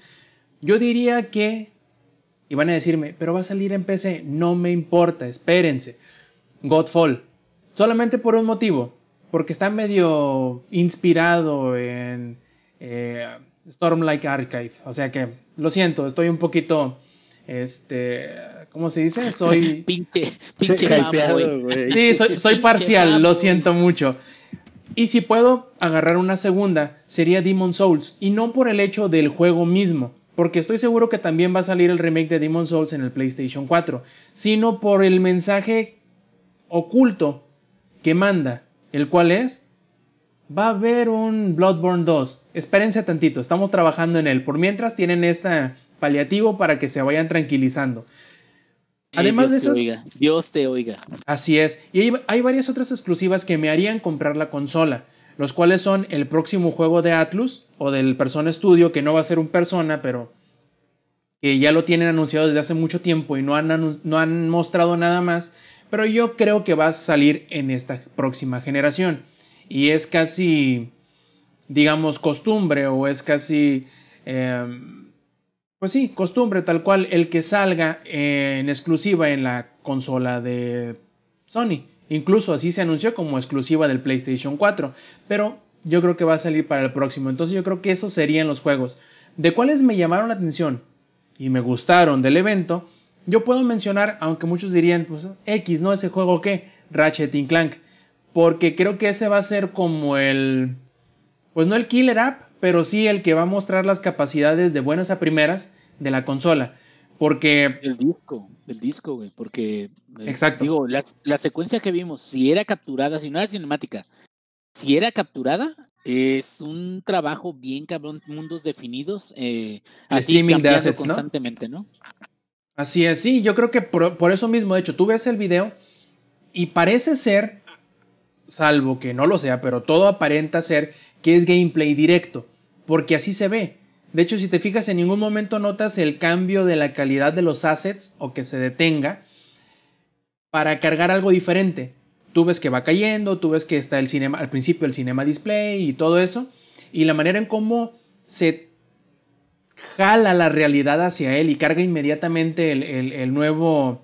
Speaker 1: yo diría que, y van a decirme, pero va a salir en PC. No me importa, espérense. Godfall. Solamente por un motivo. Porque está medio inspirado en eh, Stormlight Archive. O sea que, lo siento, estoy un poquito. Este. ¿Cómo se dice? Soy.
Speaker 2: pinche, pinche
Speaker 1: Sí, soy, soy parcial, lo siento mucho. Y si puedo agarrar una segunda, sería Demon Souls. Y no por el hecho del juego mismo, porque estoy seguro que también va a salir el remake de Demon Souls en el PlayStation 4, sino por el mensaje oculto que manda, el cual es, va a haber un Bloodborne 2. Espérense tantito, estamos trabajando en él. Por mientras tienen este paliativo para que se vayan tranquilizando.
Speaker 2: Además de eso, Dios te oiga.
Speaker 1: Así es. Y hay, hay, varias otras exclusivas que me harían comprar la consola. Los cuales son el próximo juego de Atlus o del Persona Studio, que no va a ser un Persona, pero que ya lo tienen anunciado desde hace mucho tiempo y no han, no han mostrado nada más pero yo creo que va a salir en esta próxima generación. Y es casi, digamos, costumbre o es casi, em, pues sí, costumbre tal cual el que salga en exclusiva en la consola de Sony. Incluso así se anunció como exclusiva del PlayStation 4. Pero yo creo que va a salir para el próximo. Entonces yo creo que esos serían los juegos. ¿De cuáles me llamaron la atención y me gustaron del evento? Yo puedo mencionar, aunque muchos dirían, pues X, ¿no? Ese juego que, Ratchet Clank. Porque creo que ese va a ser como el, pues no el killer app, pero sí el que va a mostrar las capacidades de buenas a primeras de la consola. Porque...
Speaker 2: El disco, el disco, güey, porque...
Speaker 1: Eh, Exacto.
Speaker 2: Digo, la, secuencia que vimos, si era capturada, si no era cinemática, si era capturada, es un trabajo bien cabrón, mundos definidos, eh, así cambiando constantemente, ¿no?
Speaker 1: Así es, sí, yo creo que por, eso mismo, de hecho, tú ves el video y parece ser, salvo que no lo sea, pero todo aparenta ser que es gameplay directo, porque así se ve. De hecho, si te fijas, en ningún momento notas el cambio de la calidad de los assets o que se detenga para cargar algo diferente. Tú ves que va cayendo, tú ves que está el cinema, al principio el cinema display y todo eso, y la manera en cómo se jala la realidad hacia él y carga inmediatamente el, nuevo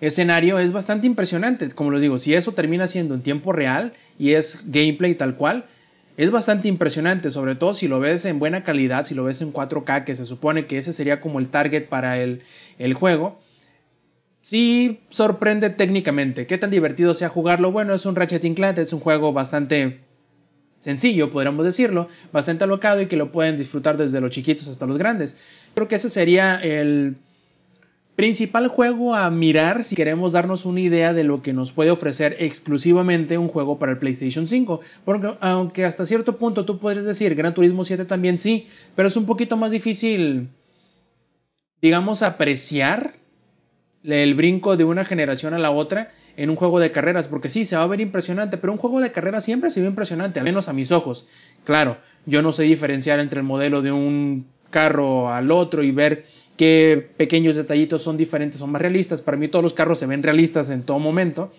Speaker 1: escenario es bastante impresionante. Como les digo, si eso termina siendo en tiempo real y es gameplay tal cual, es bastante impresionante, sobre todo si lo ves en buena calidad, si lo ves en 4K, que se supone que ese sería como el target para el, el juego. Sí sorprende técnicamente. ¿Qué tan divertido sea jugarlo? Bueno, es un Ratchet Clank, es un juego bastante sencillo, podríamos decirlo, bastante alocado y que lo pueden disfrutar desde los chiquitos hasta los grandes. Creo que ese sería el principal juego a mirar si queremos darnos una idea de lo que nos puede ofrecer exclusivamente un juego para el PlayStation 5. Porque aunque hasta cierto punto tú podrías decir Gran Turismo 7 también sí, pero es un poquito más difícil, digamos, apreciar el brinco de una generación a la otra en un juego de carreras, porque sí, se va a ver impresionante, pero un juego de carreras siempre se ve impresionante, al menos a mis ojos. Claro, yo no sé diferenciar entre el modelo de un carro al otro y ver qué pequeños detallitos son diferentes o más realistas. Para mí todos los carros se ven realistas en todo momento.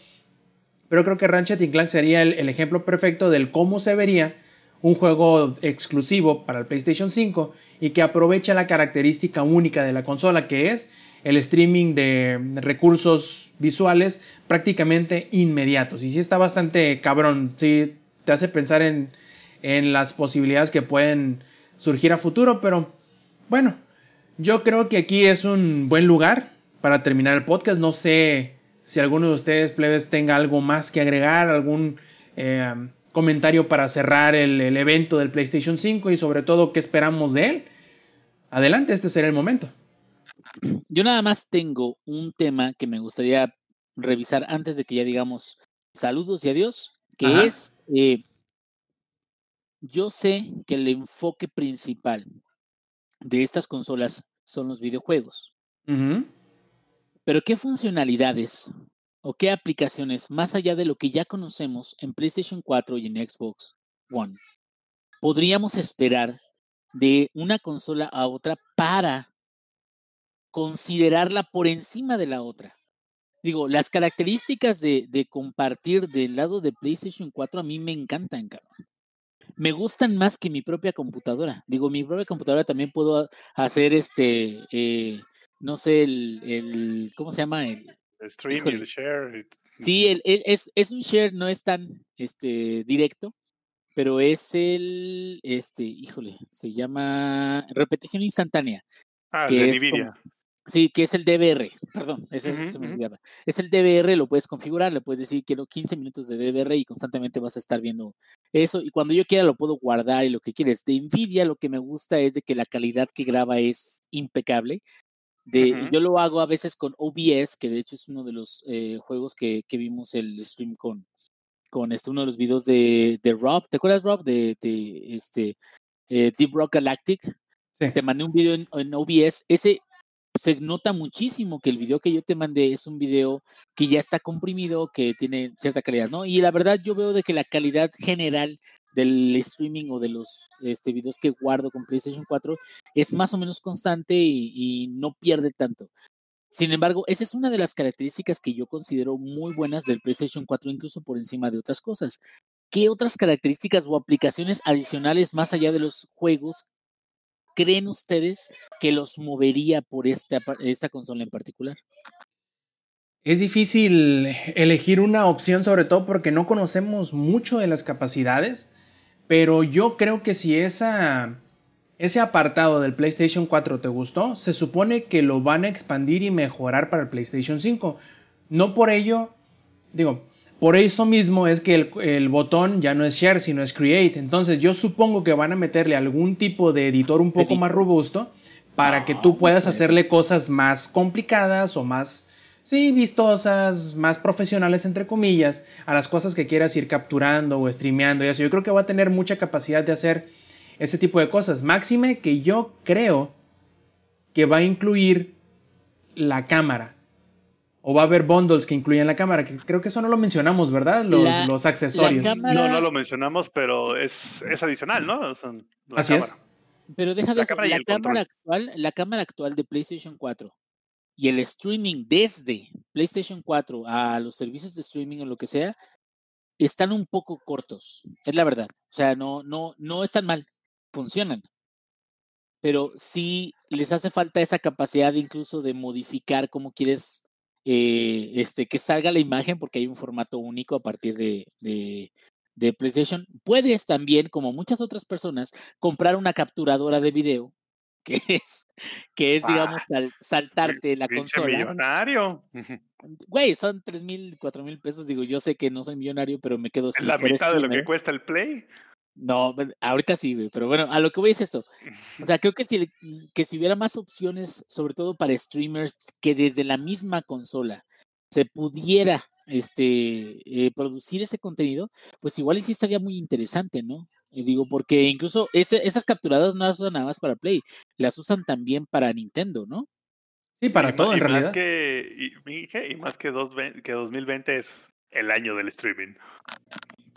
Speaker 1: Pero creo que Ratchet Clank sería el, el ejemplo perfecto del cómo se vería un juego exclusivo para el PlayStation 5 y que aprovecha la característica única de la consola que es el streaming de recursos visuales prácticamente inmediatos. Y sí está bastante cabrón, sí te hace pensar en, en las posibilidades que pueden surgir a futuro, pero bueno, yo creo que aquí es un buen lugar para terminar el podcast. No sé si alguno de ustedes, plebes, tenga algo más que agregar, algún eh, comentario para cerrar el, el evento del PlayStation 5 y sobre todo qué esperamos de él. Adelante, este será el momento.
Speaker 2: Yo nada más tengo un tema que me gustaría revisar antes de que ya digamos saludos y adiós, que es, eh, yo sé que el enfoque principal de estas consolas son los videojuegos. Pero ¿qué funcionalidades o qué aplicaciones, más allá de lo que ya conocemos en PlayStation 4 y en Xbox One, podríamos esperar de una consola a otra para considerarla por encima de la otra? Digo, las características de, de compartir del lado de PlayStation 4 a mí me encantan, cabrón me gustan más que mi propia computadora. Digo, mi propia computadora también puedo hacer este, eh, no sé, el, el, ¿cómo se llama? El,
Speaker 4: stream el share.
Speaker 2: Sí, el, es, es un share, no es tan este, directo, pero es el, este, híjole, se llama repetición instantánea.
Speaker 4: Ah, de NVIDIA.
Speaker 2: Sí, que es el DVR, perdón, es el, Es el DVR, lo puedes configurar, le puedes decir quiero 15 minutos de DVR y constantemente vas a estar viendo eso. Y cuando yo quiera lo puedo guardar y lo que quieres. De Nvidia lo que me gusta es de que la calidad que graba es impecable. De, Yo lo hago a veces con OBS, que de hecho es uno de los eh, juegos que, que, vimos el stream con, con este, uno de los videos de, de Rob. ¿Te acuerdas, Rob? De, de este, eh, Deep Rock Galactic. Te mandé un video en, en OBS. Ese se nota muchísimo que el video que yo te mandé es un video que ya está comprimido, que tiene cierta calidad, ¿no? Y la verdad yo veo de que la calidad general del streaming o de los este, videos que guardo con PlayStation 4 es más o menos constante y, y no pierde tanto. Sin embargo, esa es una de las características que yo considero muy buenas del PlayStation 4, incluso por encima de otras cosas. ¿Qué otras características o aplicaciones adicionales más allá de los juegos creen ustedes que los movería por esta, esta consola en particular?
Speaker 1: Es difícil elegir una opción, sobre todo porque no conocemos mucho de las capacidades, pero yo creo que si esa, ese apartado del PlayStation 4 te gustó, se supone que lo van a expandir y mejorar para el PlayStation 5. No por ello, digo, por eso mismo es que el, botón ya no es share, sino es create. Entonces yo supongo que van a meterle algún tipo de editor un poco más robusto para que tú puedas hacerle cosas más complicadas o más, sí, vistosas, más profesionales, entre comillas, a las cosas que quieras ir capturando o streameando y eso. Yo creo que va a tener mucha capacidad de hacer ese tipo de cosas. Máxime que yo creo que va a incluir la cámara o va a haber bundles que incluyan la cámara, que creo que eso no lo mencionamos, ¿verdad? Los, accesorios.
Speaker 4: No, no lo mencionamos, pero es, es adicional, ¿no?
Speaker 1: Así es.
Speaker 2: Pero deja de la, cámara, la cámara actual, la cámara actual de PlayStation 4 y el streaming desde PlayStation 4 a los servicios de streaming o lo que sea, están un poco cortos. Es la verdad. O sea, no, no, no están mal. Funcionan. Pero sí les hace falta esa capacidad incluso de modificar cómo quieres eh, este, que salga la imagen porque hay un formato único a partir de, de, PlayStation. Puedes también, como muchas otras personas, comprar una capturadora de video que es, que es digamos, ah, saltarte la consola.
Speaker 4: millonario.
Speaker 2: Güey, son tres mil, cuatro mil pesos. Digo, yo sé que no soy millonario, pero me quedo
Speaker 4: sin. la mitad de lo que cuesta el Play.
Speaker 2: No, ahorita sí, güey, pero bueno, a lo que voy es esto. O sea, creo que si, que si hubiera más opciones, sobre todo para streamers, que desde la misma consola se pudiera este, eh, producir ese contenido, pues igual y sí estaría muy interesante, ¿no? Y digo, porque incluso esas capturadoras no las usan nada más para Play, las usan también para Nintendo, ¿no?
Speaker 1: Sí, para todo, en realidad.
Speaker 4: que, y, más que, dos, que 2020 es el año del streaming.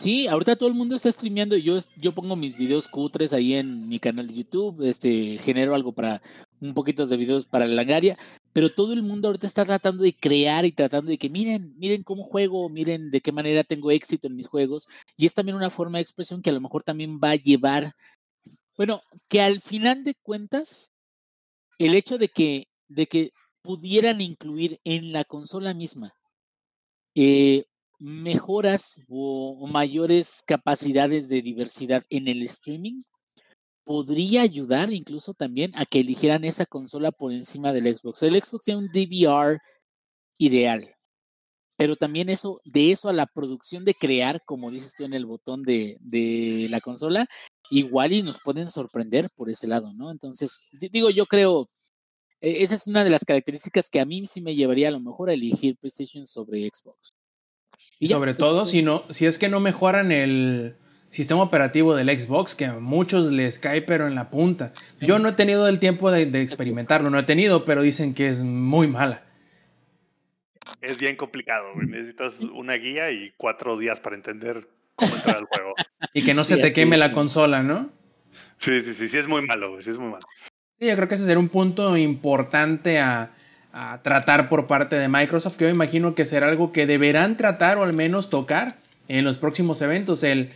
Speaker 2: Sí, ahorita todo el mundo está streameando. Yo, yo pongo mis videos cutres ahí en mi canal de YouTube. Este, genero algo para un poquito de videos para la langaria. Pero todo el mundo ahorita está tratando de crear y tratando de que miren, miren cómo juego, miren de qué manera tengo éxito en mis juegos. Y es también una forma de expresión que a lo mejor también va a llevar. Bueno, que al final de cuentas, el hecho de que, de que pudieran incluir en la consola misma eh, mejoras o, mayores capacidades de diversidad en el streaming podría ayudar incluso también a que eligieran esa consola por encima del Xbox. El Xbox tiene un DVR ideal, pero también eso, de eso a la producción de crear, como dices tú en el botón de, de la consola, igual y nos pueden sorprender por ese lado, ¿no? Entonces, digo, yo creo, e, esa es una de las características que a mí sí me llevaría a lo mejor a elegir PlayStation sobre Xbox.
Speaker 1: Y sobre todo, si, no, si es que no mejoran el sistema operativo del Xbox, que a muchos les cae pero en la punta. Yo no he tenido el tiempo de, experimentarlo, no he tenido, pero dicen que es muy mala.
Speaker 4: es bien complicado, Necesitas una guía y cuatro días para entender cómo entrar al juego.
Speaker 1: Y que no se te queme la consola, ¿no?
Speaker 4: Sí, sí, sí, sí, es muy malo, sí, es muy malo.
Speaker 1: Sí, yo creo que ese será un punto importante a, tratar por parte de Microsoft, que yo imagino que será algo que deberán tratar o al menos tocar en los próximos eventos, el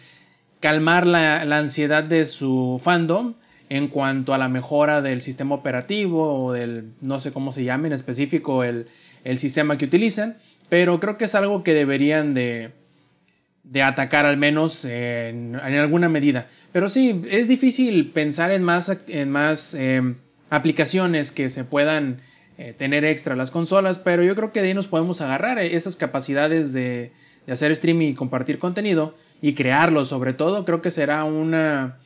Speaker 1: calmar la, la ansiedad de su fandom en cuanto a la mejora del sistema operativo o del, no sé cómo se llame en específico, el, el sistema que utilizan, pero creo que es algo que deberían de, de atacar al menos en, alguna medida. Pero sí, es difícil pensar en más, en más em, aplicaciones que se puedan eh, tener extra las consolas, pero yo creo que de ahí nos podemos agarrar eh, esas capacidades de, de hacer streaming y compartir contenido y crearlo sobre todo, creo que será una,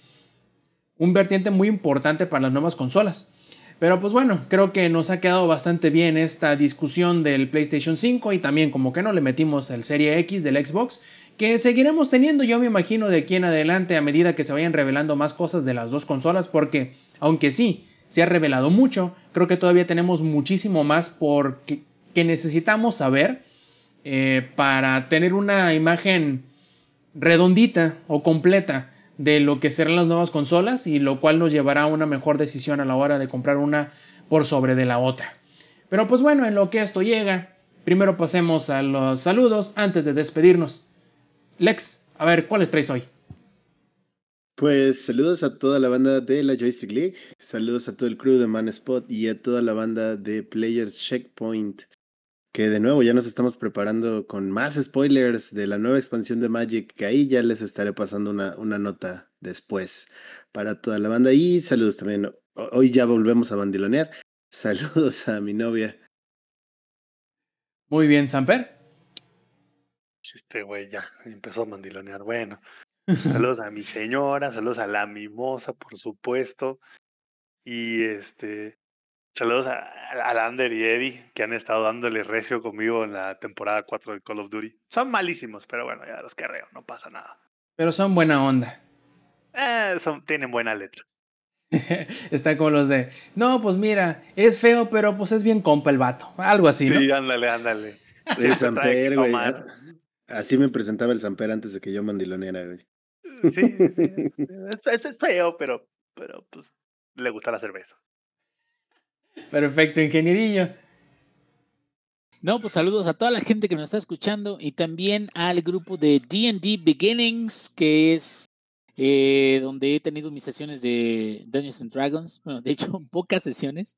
Speaker 1: un vertiente muy importante para las nuevas consolas. Pero pues bueno, creo que nos ha quedado bastante bien esta discusión del PlayStation 5 y también como que no le metimos el Serie X del Xbox, que seguiremos teniendo yo me imagino de aquí en adelante a medida que se vayan revelando más cosas de las dos consolas, porque aunque sí, se ha revelado mucho, creo que todavía tenemos muchísimo más por que necesitamos saber eh, para tener una imagen redondita o completa de lo que serán las nuevas consolas y lo cual nos llevará a una mejor decisión a la hora de comprar una por sobre de la otra. Pero pues bueno, en lo que esto llega, primero pasemos a los saludos antes de despedirnos. Lex, a ver, ¿cuáles traes hoy?
Speaker 3: Pues saludos a toda la banda de la Joystick League, saludos a todo el crew de Manspot y a toda la banda de Players Checkpoint que de nuevo ya nos estamos preparando con más spoilers de la nueva expansión de Magic, que ahí ya les estaré pasando una, una nota después para toda la banda. Y saludos también. Hoy ya volvemos a bandilonear. Saludos a mi novia.
Speaker 1: Muy bien, Samper.
Speaker 4: Este güey ya empezó a mandilonear. Bueno, saludos a mi señora, saludos a la mimosa, por supuesto. Y este, Saludos a, a Lander y Eddie, que han estado dándole recio conmigo en la temporada 4 de Call of Duty. Son malísimos, pero bueno, ya los carreo, no pasa nada.
Speaker 1: Pero son buena onda.
Speaker 4: Eh, son, tienen buena letra.
Speaker 1: Está como los de, no, pues mira, es feo, pero pues es bien compa el vato. Algo así, ¿no?
Speaker 4: Sí, ándale, ándale.
Speaker 3: El Samper, güey. Así me presentaba el Samper antes de que yo mandiloneara, güey.
Speaker 4: Sí, sí. Es, es, feo, pero, pero pues le gusta la cerveza.
Speaker 1: Perfecto, ingenierillo.
Speaker 2: No, pues saludos a toda la gente que nos está escuchando y también al grupo de DD Beginnings, que es eh, donde he tenido mis sesiones de Dungeons and Dragons. Bueno, de hecho, pocas sesiones,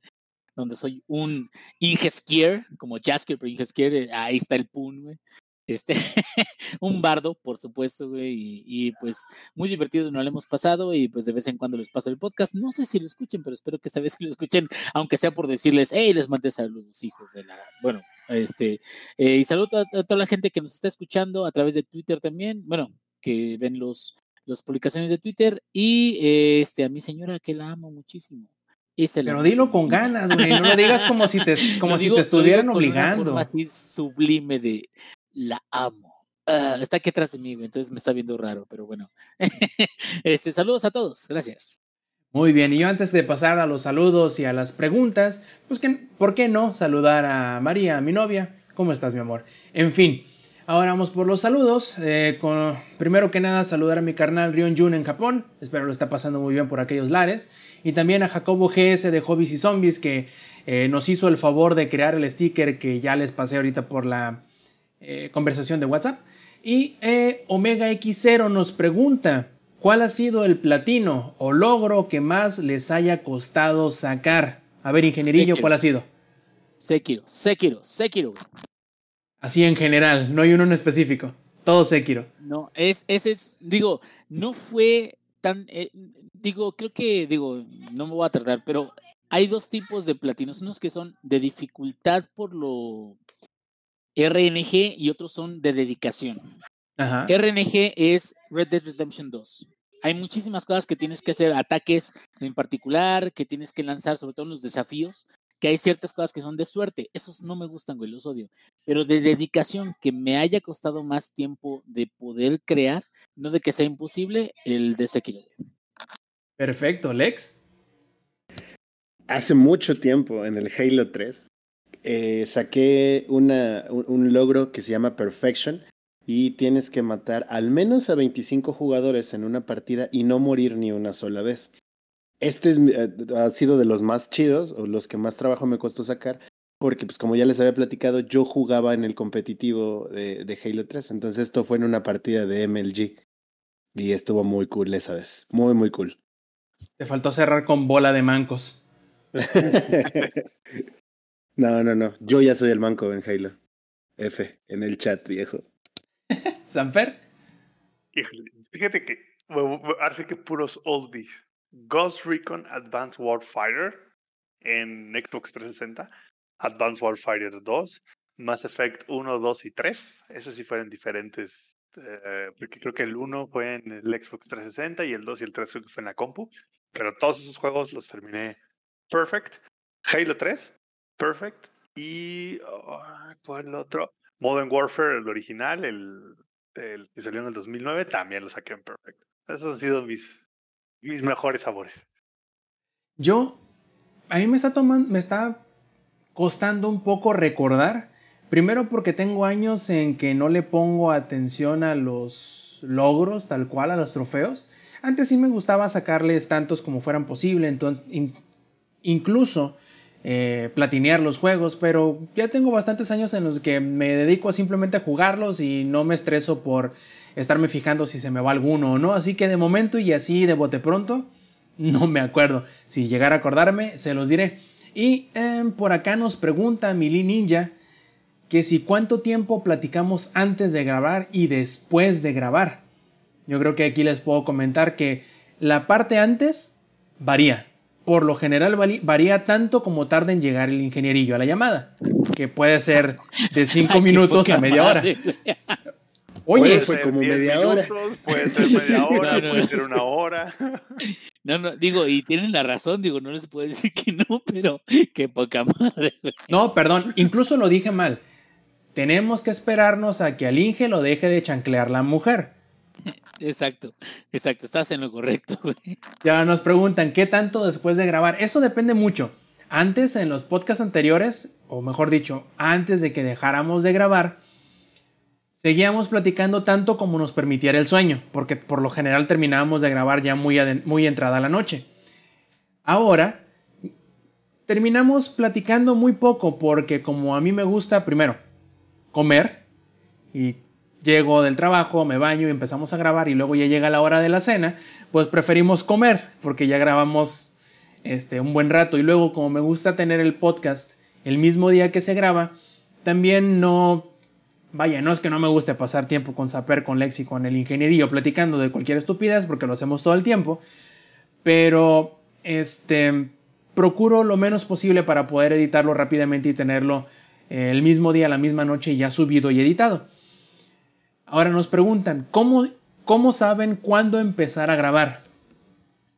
Speaker 2: donde soy un Ingeskier, como Jaskier, pero Ingeskier, eh, ahí está el pun, güey. Este, un bardo, por supuesto, güey, y, pues muy divertido, no lo hemos pasado y pues de vez en cuando les paso el podcast. No sé si lo escuchen, pero espero que esta vez lo escuchen, aunque sea por decirles, hey, les mandé saludos, hijos de la. Bueno, este, eh, y saludo a, toda la gente que nos está escuchando a través de Twitter también, bueno, que ven los, las publicaciones de Twitter y este, a mi señora que la amo muchísimo.
Speaker 1: Pero dilo con ganas, güey. No lo digas como si te, como si te estuvieran obligando.
Speaker 2: Una así sublime de la amo. Ah, está aquí atrás de mí, entonces me está viendo raro, pero bueno. este, saludos a todos, gracias.
Speaker 1: Muy bien, y yo antes de pasar a los saludos y a las preguntas, pues que, ¿por qué no saludar a María, mi novia? ¿Cómo estás, mi amor? En fin, ahora vamos por los saludos. Eh, con, primero que nada, saludar a mi carnal Rion Jun en Japón. Espero lo está pasando muy bien por aquellos lares. Y también a Jacobo GS de Hobbies y Zombies, que eh, nos hizo el favor de crear el sticker que ya les pasé ahorita por la eh, conversación de WhatsApp. Y eh, Omega X0 nos pregunta, ¿cuál ha sido el platino o logro que más les haya costado sacar? A ver, ingenierillo, ¿cuál ha sido?
Speaker 2: Sekiro, Sekiro, Sekiro.
Speaker 1: Así en general, no hay uno en específico. Todo Sekiro.
Speaker 2: No, es, ese es, digo, no fue tan, eh, digo, creo que, digo, no me voy a tardar, pero hay dos tipos de platinos, unos que son de dificultad por lo RNG y otros son de dedicación. RNG es Red Dead Redemption 2. Hay muchísimas cosas que tienes que hacer, ataques en particular, que tienes que lanzar, sobre todo en los desafíos, que hay ciertas cosas que son de suerte. Esos no me gustan, güey, los odio. Pero de dedicación, que me haya costado más tiempo de poder crear, no de que sea imposible, el de Sekiro.
Speaker 1: Perfecto, Lex.
Speaker 3: Hace mucho tiempo en el Halo 3 eh, saqué una, un, logro que se llama Perfection y tienes que matar al menos a 25 jugadores en una partida y no morir ni una sola vez. Este es, eh, ha sido de los más chidos o los que más trabajo me costó sacar porque pues como ya les había platicado, yo jugaba en el competitivo de, de Halo 3, entonces esto fue en una partida de MLG y estuvo muy cool esa vez, muy muy cool.
Speaker 1: Te faltó cerrar con bola de mancos.
Speaker 3: no, no, no. Yo ya soy el manco en Halo. F, en el chat, viejo.
Speaker 1: ¿Samper?
Speaker 4: fíjate que hace que puros oldies. Ghost Recon Advanced Warfighter en Xbox 360, Advanced Warfighter 2, Mass Effect 1, 2 y 3. Esos sí fueron diferentes, eh, porque creo que el 1 fue en el Xbox 360 y el 2 y el 3 creo que fue en la compu. Pero todos esos juegos los terminé perfect. Halo 3, perfect. Y ah, ¿cuál otro? Modern Warfare, el original, el, el, que salió en el 2009, también lo saqué en perfect. Esos han sido mis, mis mejores sabores.
Speaker 1: Yo, a mí me está tomando, me está costando un poco recordar. Primero porque tengo años en que no le pongo atención a los logros, tal cual, a los trofeos. Antes sí me gustaba sacarles tantos como fueran posible, entonces incluso eh, platinear los juegos, pero ya tengo bastantes años en los que me dedico a simplemente a jugarlos y no me estreso por estarme fijando si se me va alguno o no, así que de momento y así de bote pronto, no me acuerdo. Si llegara a acordarme, se los diré. Y em, por acá nos pregunta Mili Ninja que si cuánto tiempo platicamos antes de grabar y después de grabar. Yo creo que aquí les puedo comentar que la parte antes varía. Por lo general varía tanto como tarda en llegar el ingenierillo a la llamada, que puede ser de 5 minutos a media hora.
Speaker 4: Oye, fue como media hora. Puede ser media hora, puede ser una hora.
Speaker 2: No, no, digo, y tienen la razón, digo, no les puedo decir que no, pero qué poca madre.
Speaker 1: No, perdón, incluso lo dije mal. Tenemos que esperarnos a que al Inge lo deje de chanclear la mujer.
Speaker 2: Exacto, exacto, estás en lo correcto.
Speaker 1: Ya nos preguntan, ¿qué tanto después de grabar? Eso depende mucho. Antes, en los podcasts anteriores, o mejor dicho, antes de que dejáramos de grabar, seguíamos platicando tanto como nos permitiera el sueño, porque por lo general terminábamos de grabar ya muy, muy entrada la noche. Ahora, terminamos platicando muy poco, porque como a mí me gusta, primero, comer y llego del trabajo, me baño y empezamos a grabar y luego ya llega la hora de la cena, pues preferimos comer porque ya grabamos este, un buen rato y luego como me gusta tener el podcast el mismo día que se graba, también no, vaya, no es que no me guste pasar tiempo con Saper, con Lexi, con el ingenierillo platicando de cualquier estupidez porque lo hacemos todo el tiempo, pero este, procuro lo menos posible para poder editarlo rápidamente y tenerlo el mismo día, la misma noche ya subido y editado. Ahora nos preguntan, ¿cómo, cómo saben cuándo empezar a grabar?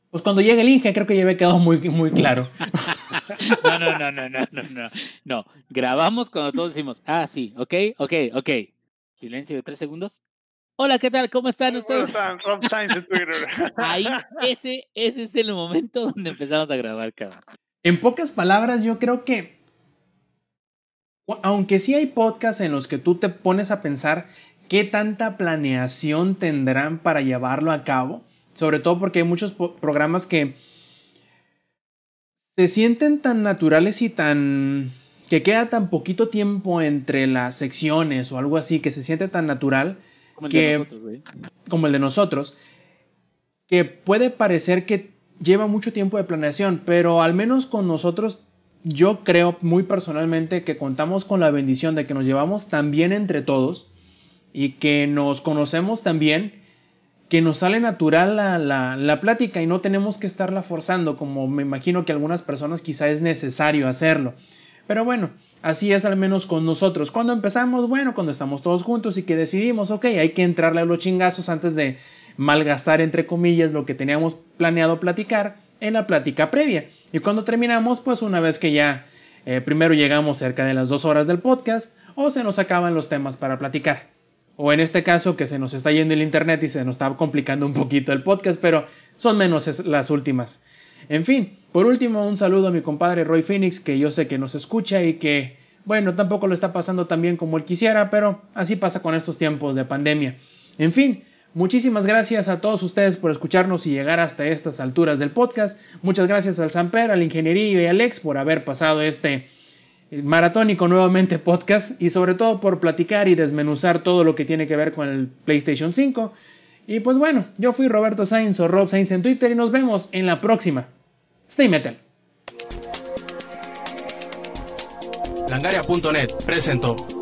Speaker 1: Pues cuando llegue el Inge, creo que ya había quedado muy, muy claro.
Speaker 2: no, no, no, no, no, no, no. No, grabamos cuando todos decimos, ah, sí, ok, ok, ok. Silencio de tres segundos. Hola, ¿qué tal? ¿Cómo están ustedes? ¿Cómo están? en Twitter. Ahí, ese, ese es el momento donde empezamos a grabar, cabrón.
Speaker 1: En pocas palabras, yo creo que, aunque sí hay podcasts en los que tú te pones a pensar qué tanta planeación tendrán para llevarlo a cabo. Sobre todo porque hay muchos programas que se sienten tan naturales y tan... que queda tan poquito tiempo entre las secciones o algo así, que se siente tan natural como el que... De nosotros, como el de nosotros, que puede parecer que lleva mucho tiempo de planeación, pero al menos con nosotros yo creo muy personalmente que contamos con la bendición de que nos llevamos tan bien entre todos y que nos conocemos también, que nos sale natural la, la, plática y no tenemos que estarla forzando, como me imagino que algunas personas quizá es necesario hacerlo. Pero bueno, así es al menos con nosotros. Cuando empezamos, bueno, cuando estamos todos juntos y que decidimos, ok, hay que entrarle a los chingazos antes de malgastar, entre comillas, lo que teníamos planeado platicar en la plática previa. Y cuando terminamos, pues una vez que ya eh, primero llegamos cerca de las dos horas del podcast, o se nos acaban los temas para platicar o en este caso que se nos está yendo el internet y se nos está complicando un poquito el podcast, pero son menos las últimas. En fin, por último, un saludo a mi compadre Roy Phoenix, que yo sé que nos escucha y que bueno, tampoco lo está pasando tan bien como él quisiera, pero así pasa con estos tiempos de pandemia. En fin, muchísimas gracias a todos ustedes por escucharnos y llegar hasta estas alturas del podcast. Muchas gracias al Samper, al Ingeniería y al Alex por haber pasado este maratónico nuevamente podcast y sobre todo por platicar y desmenuzar todo lo que tiene que ver con el PlayStation 5. Y pues bueno, yo fui Roberto Sainz o Rob Sainz en Twitter y nos vemos en la próxima. Stay Metal.
Speaker 5: Langaria.net presentó.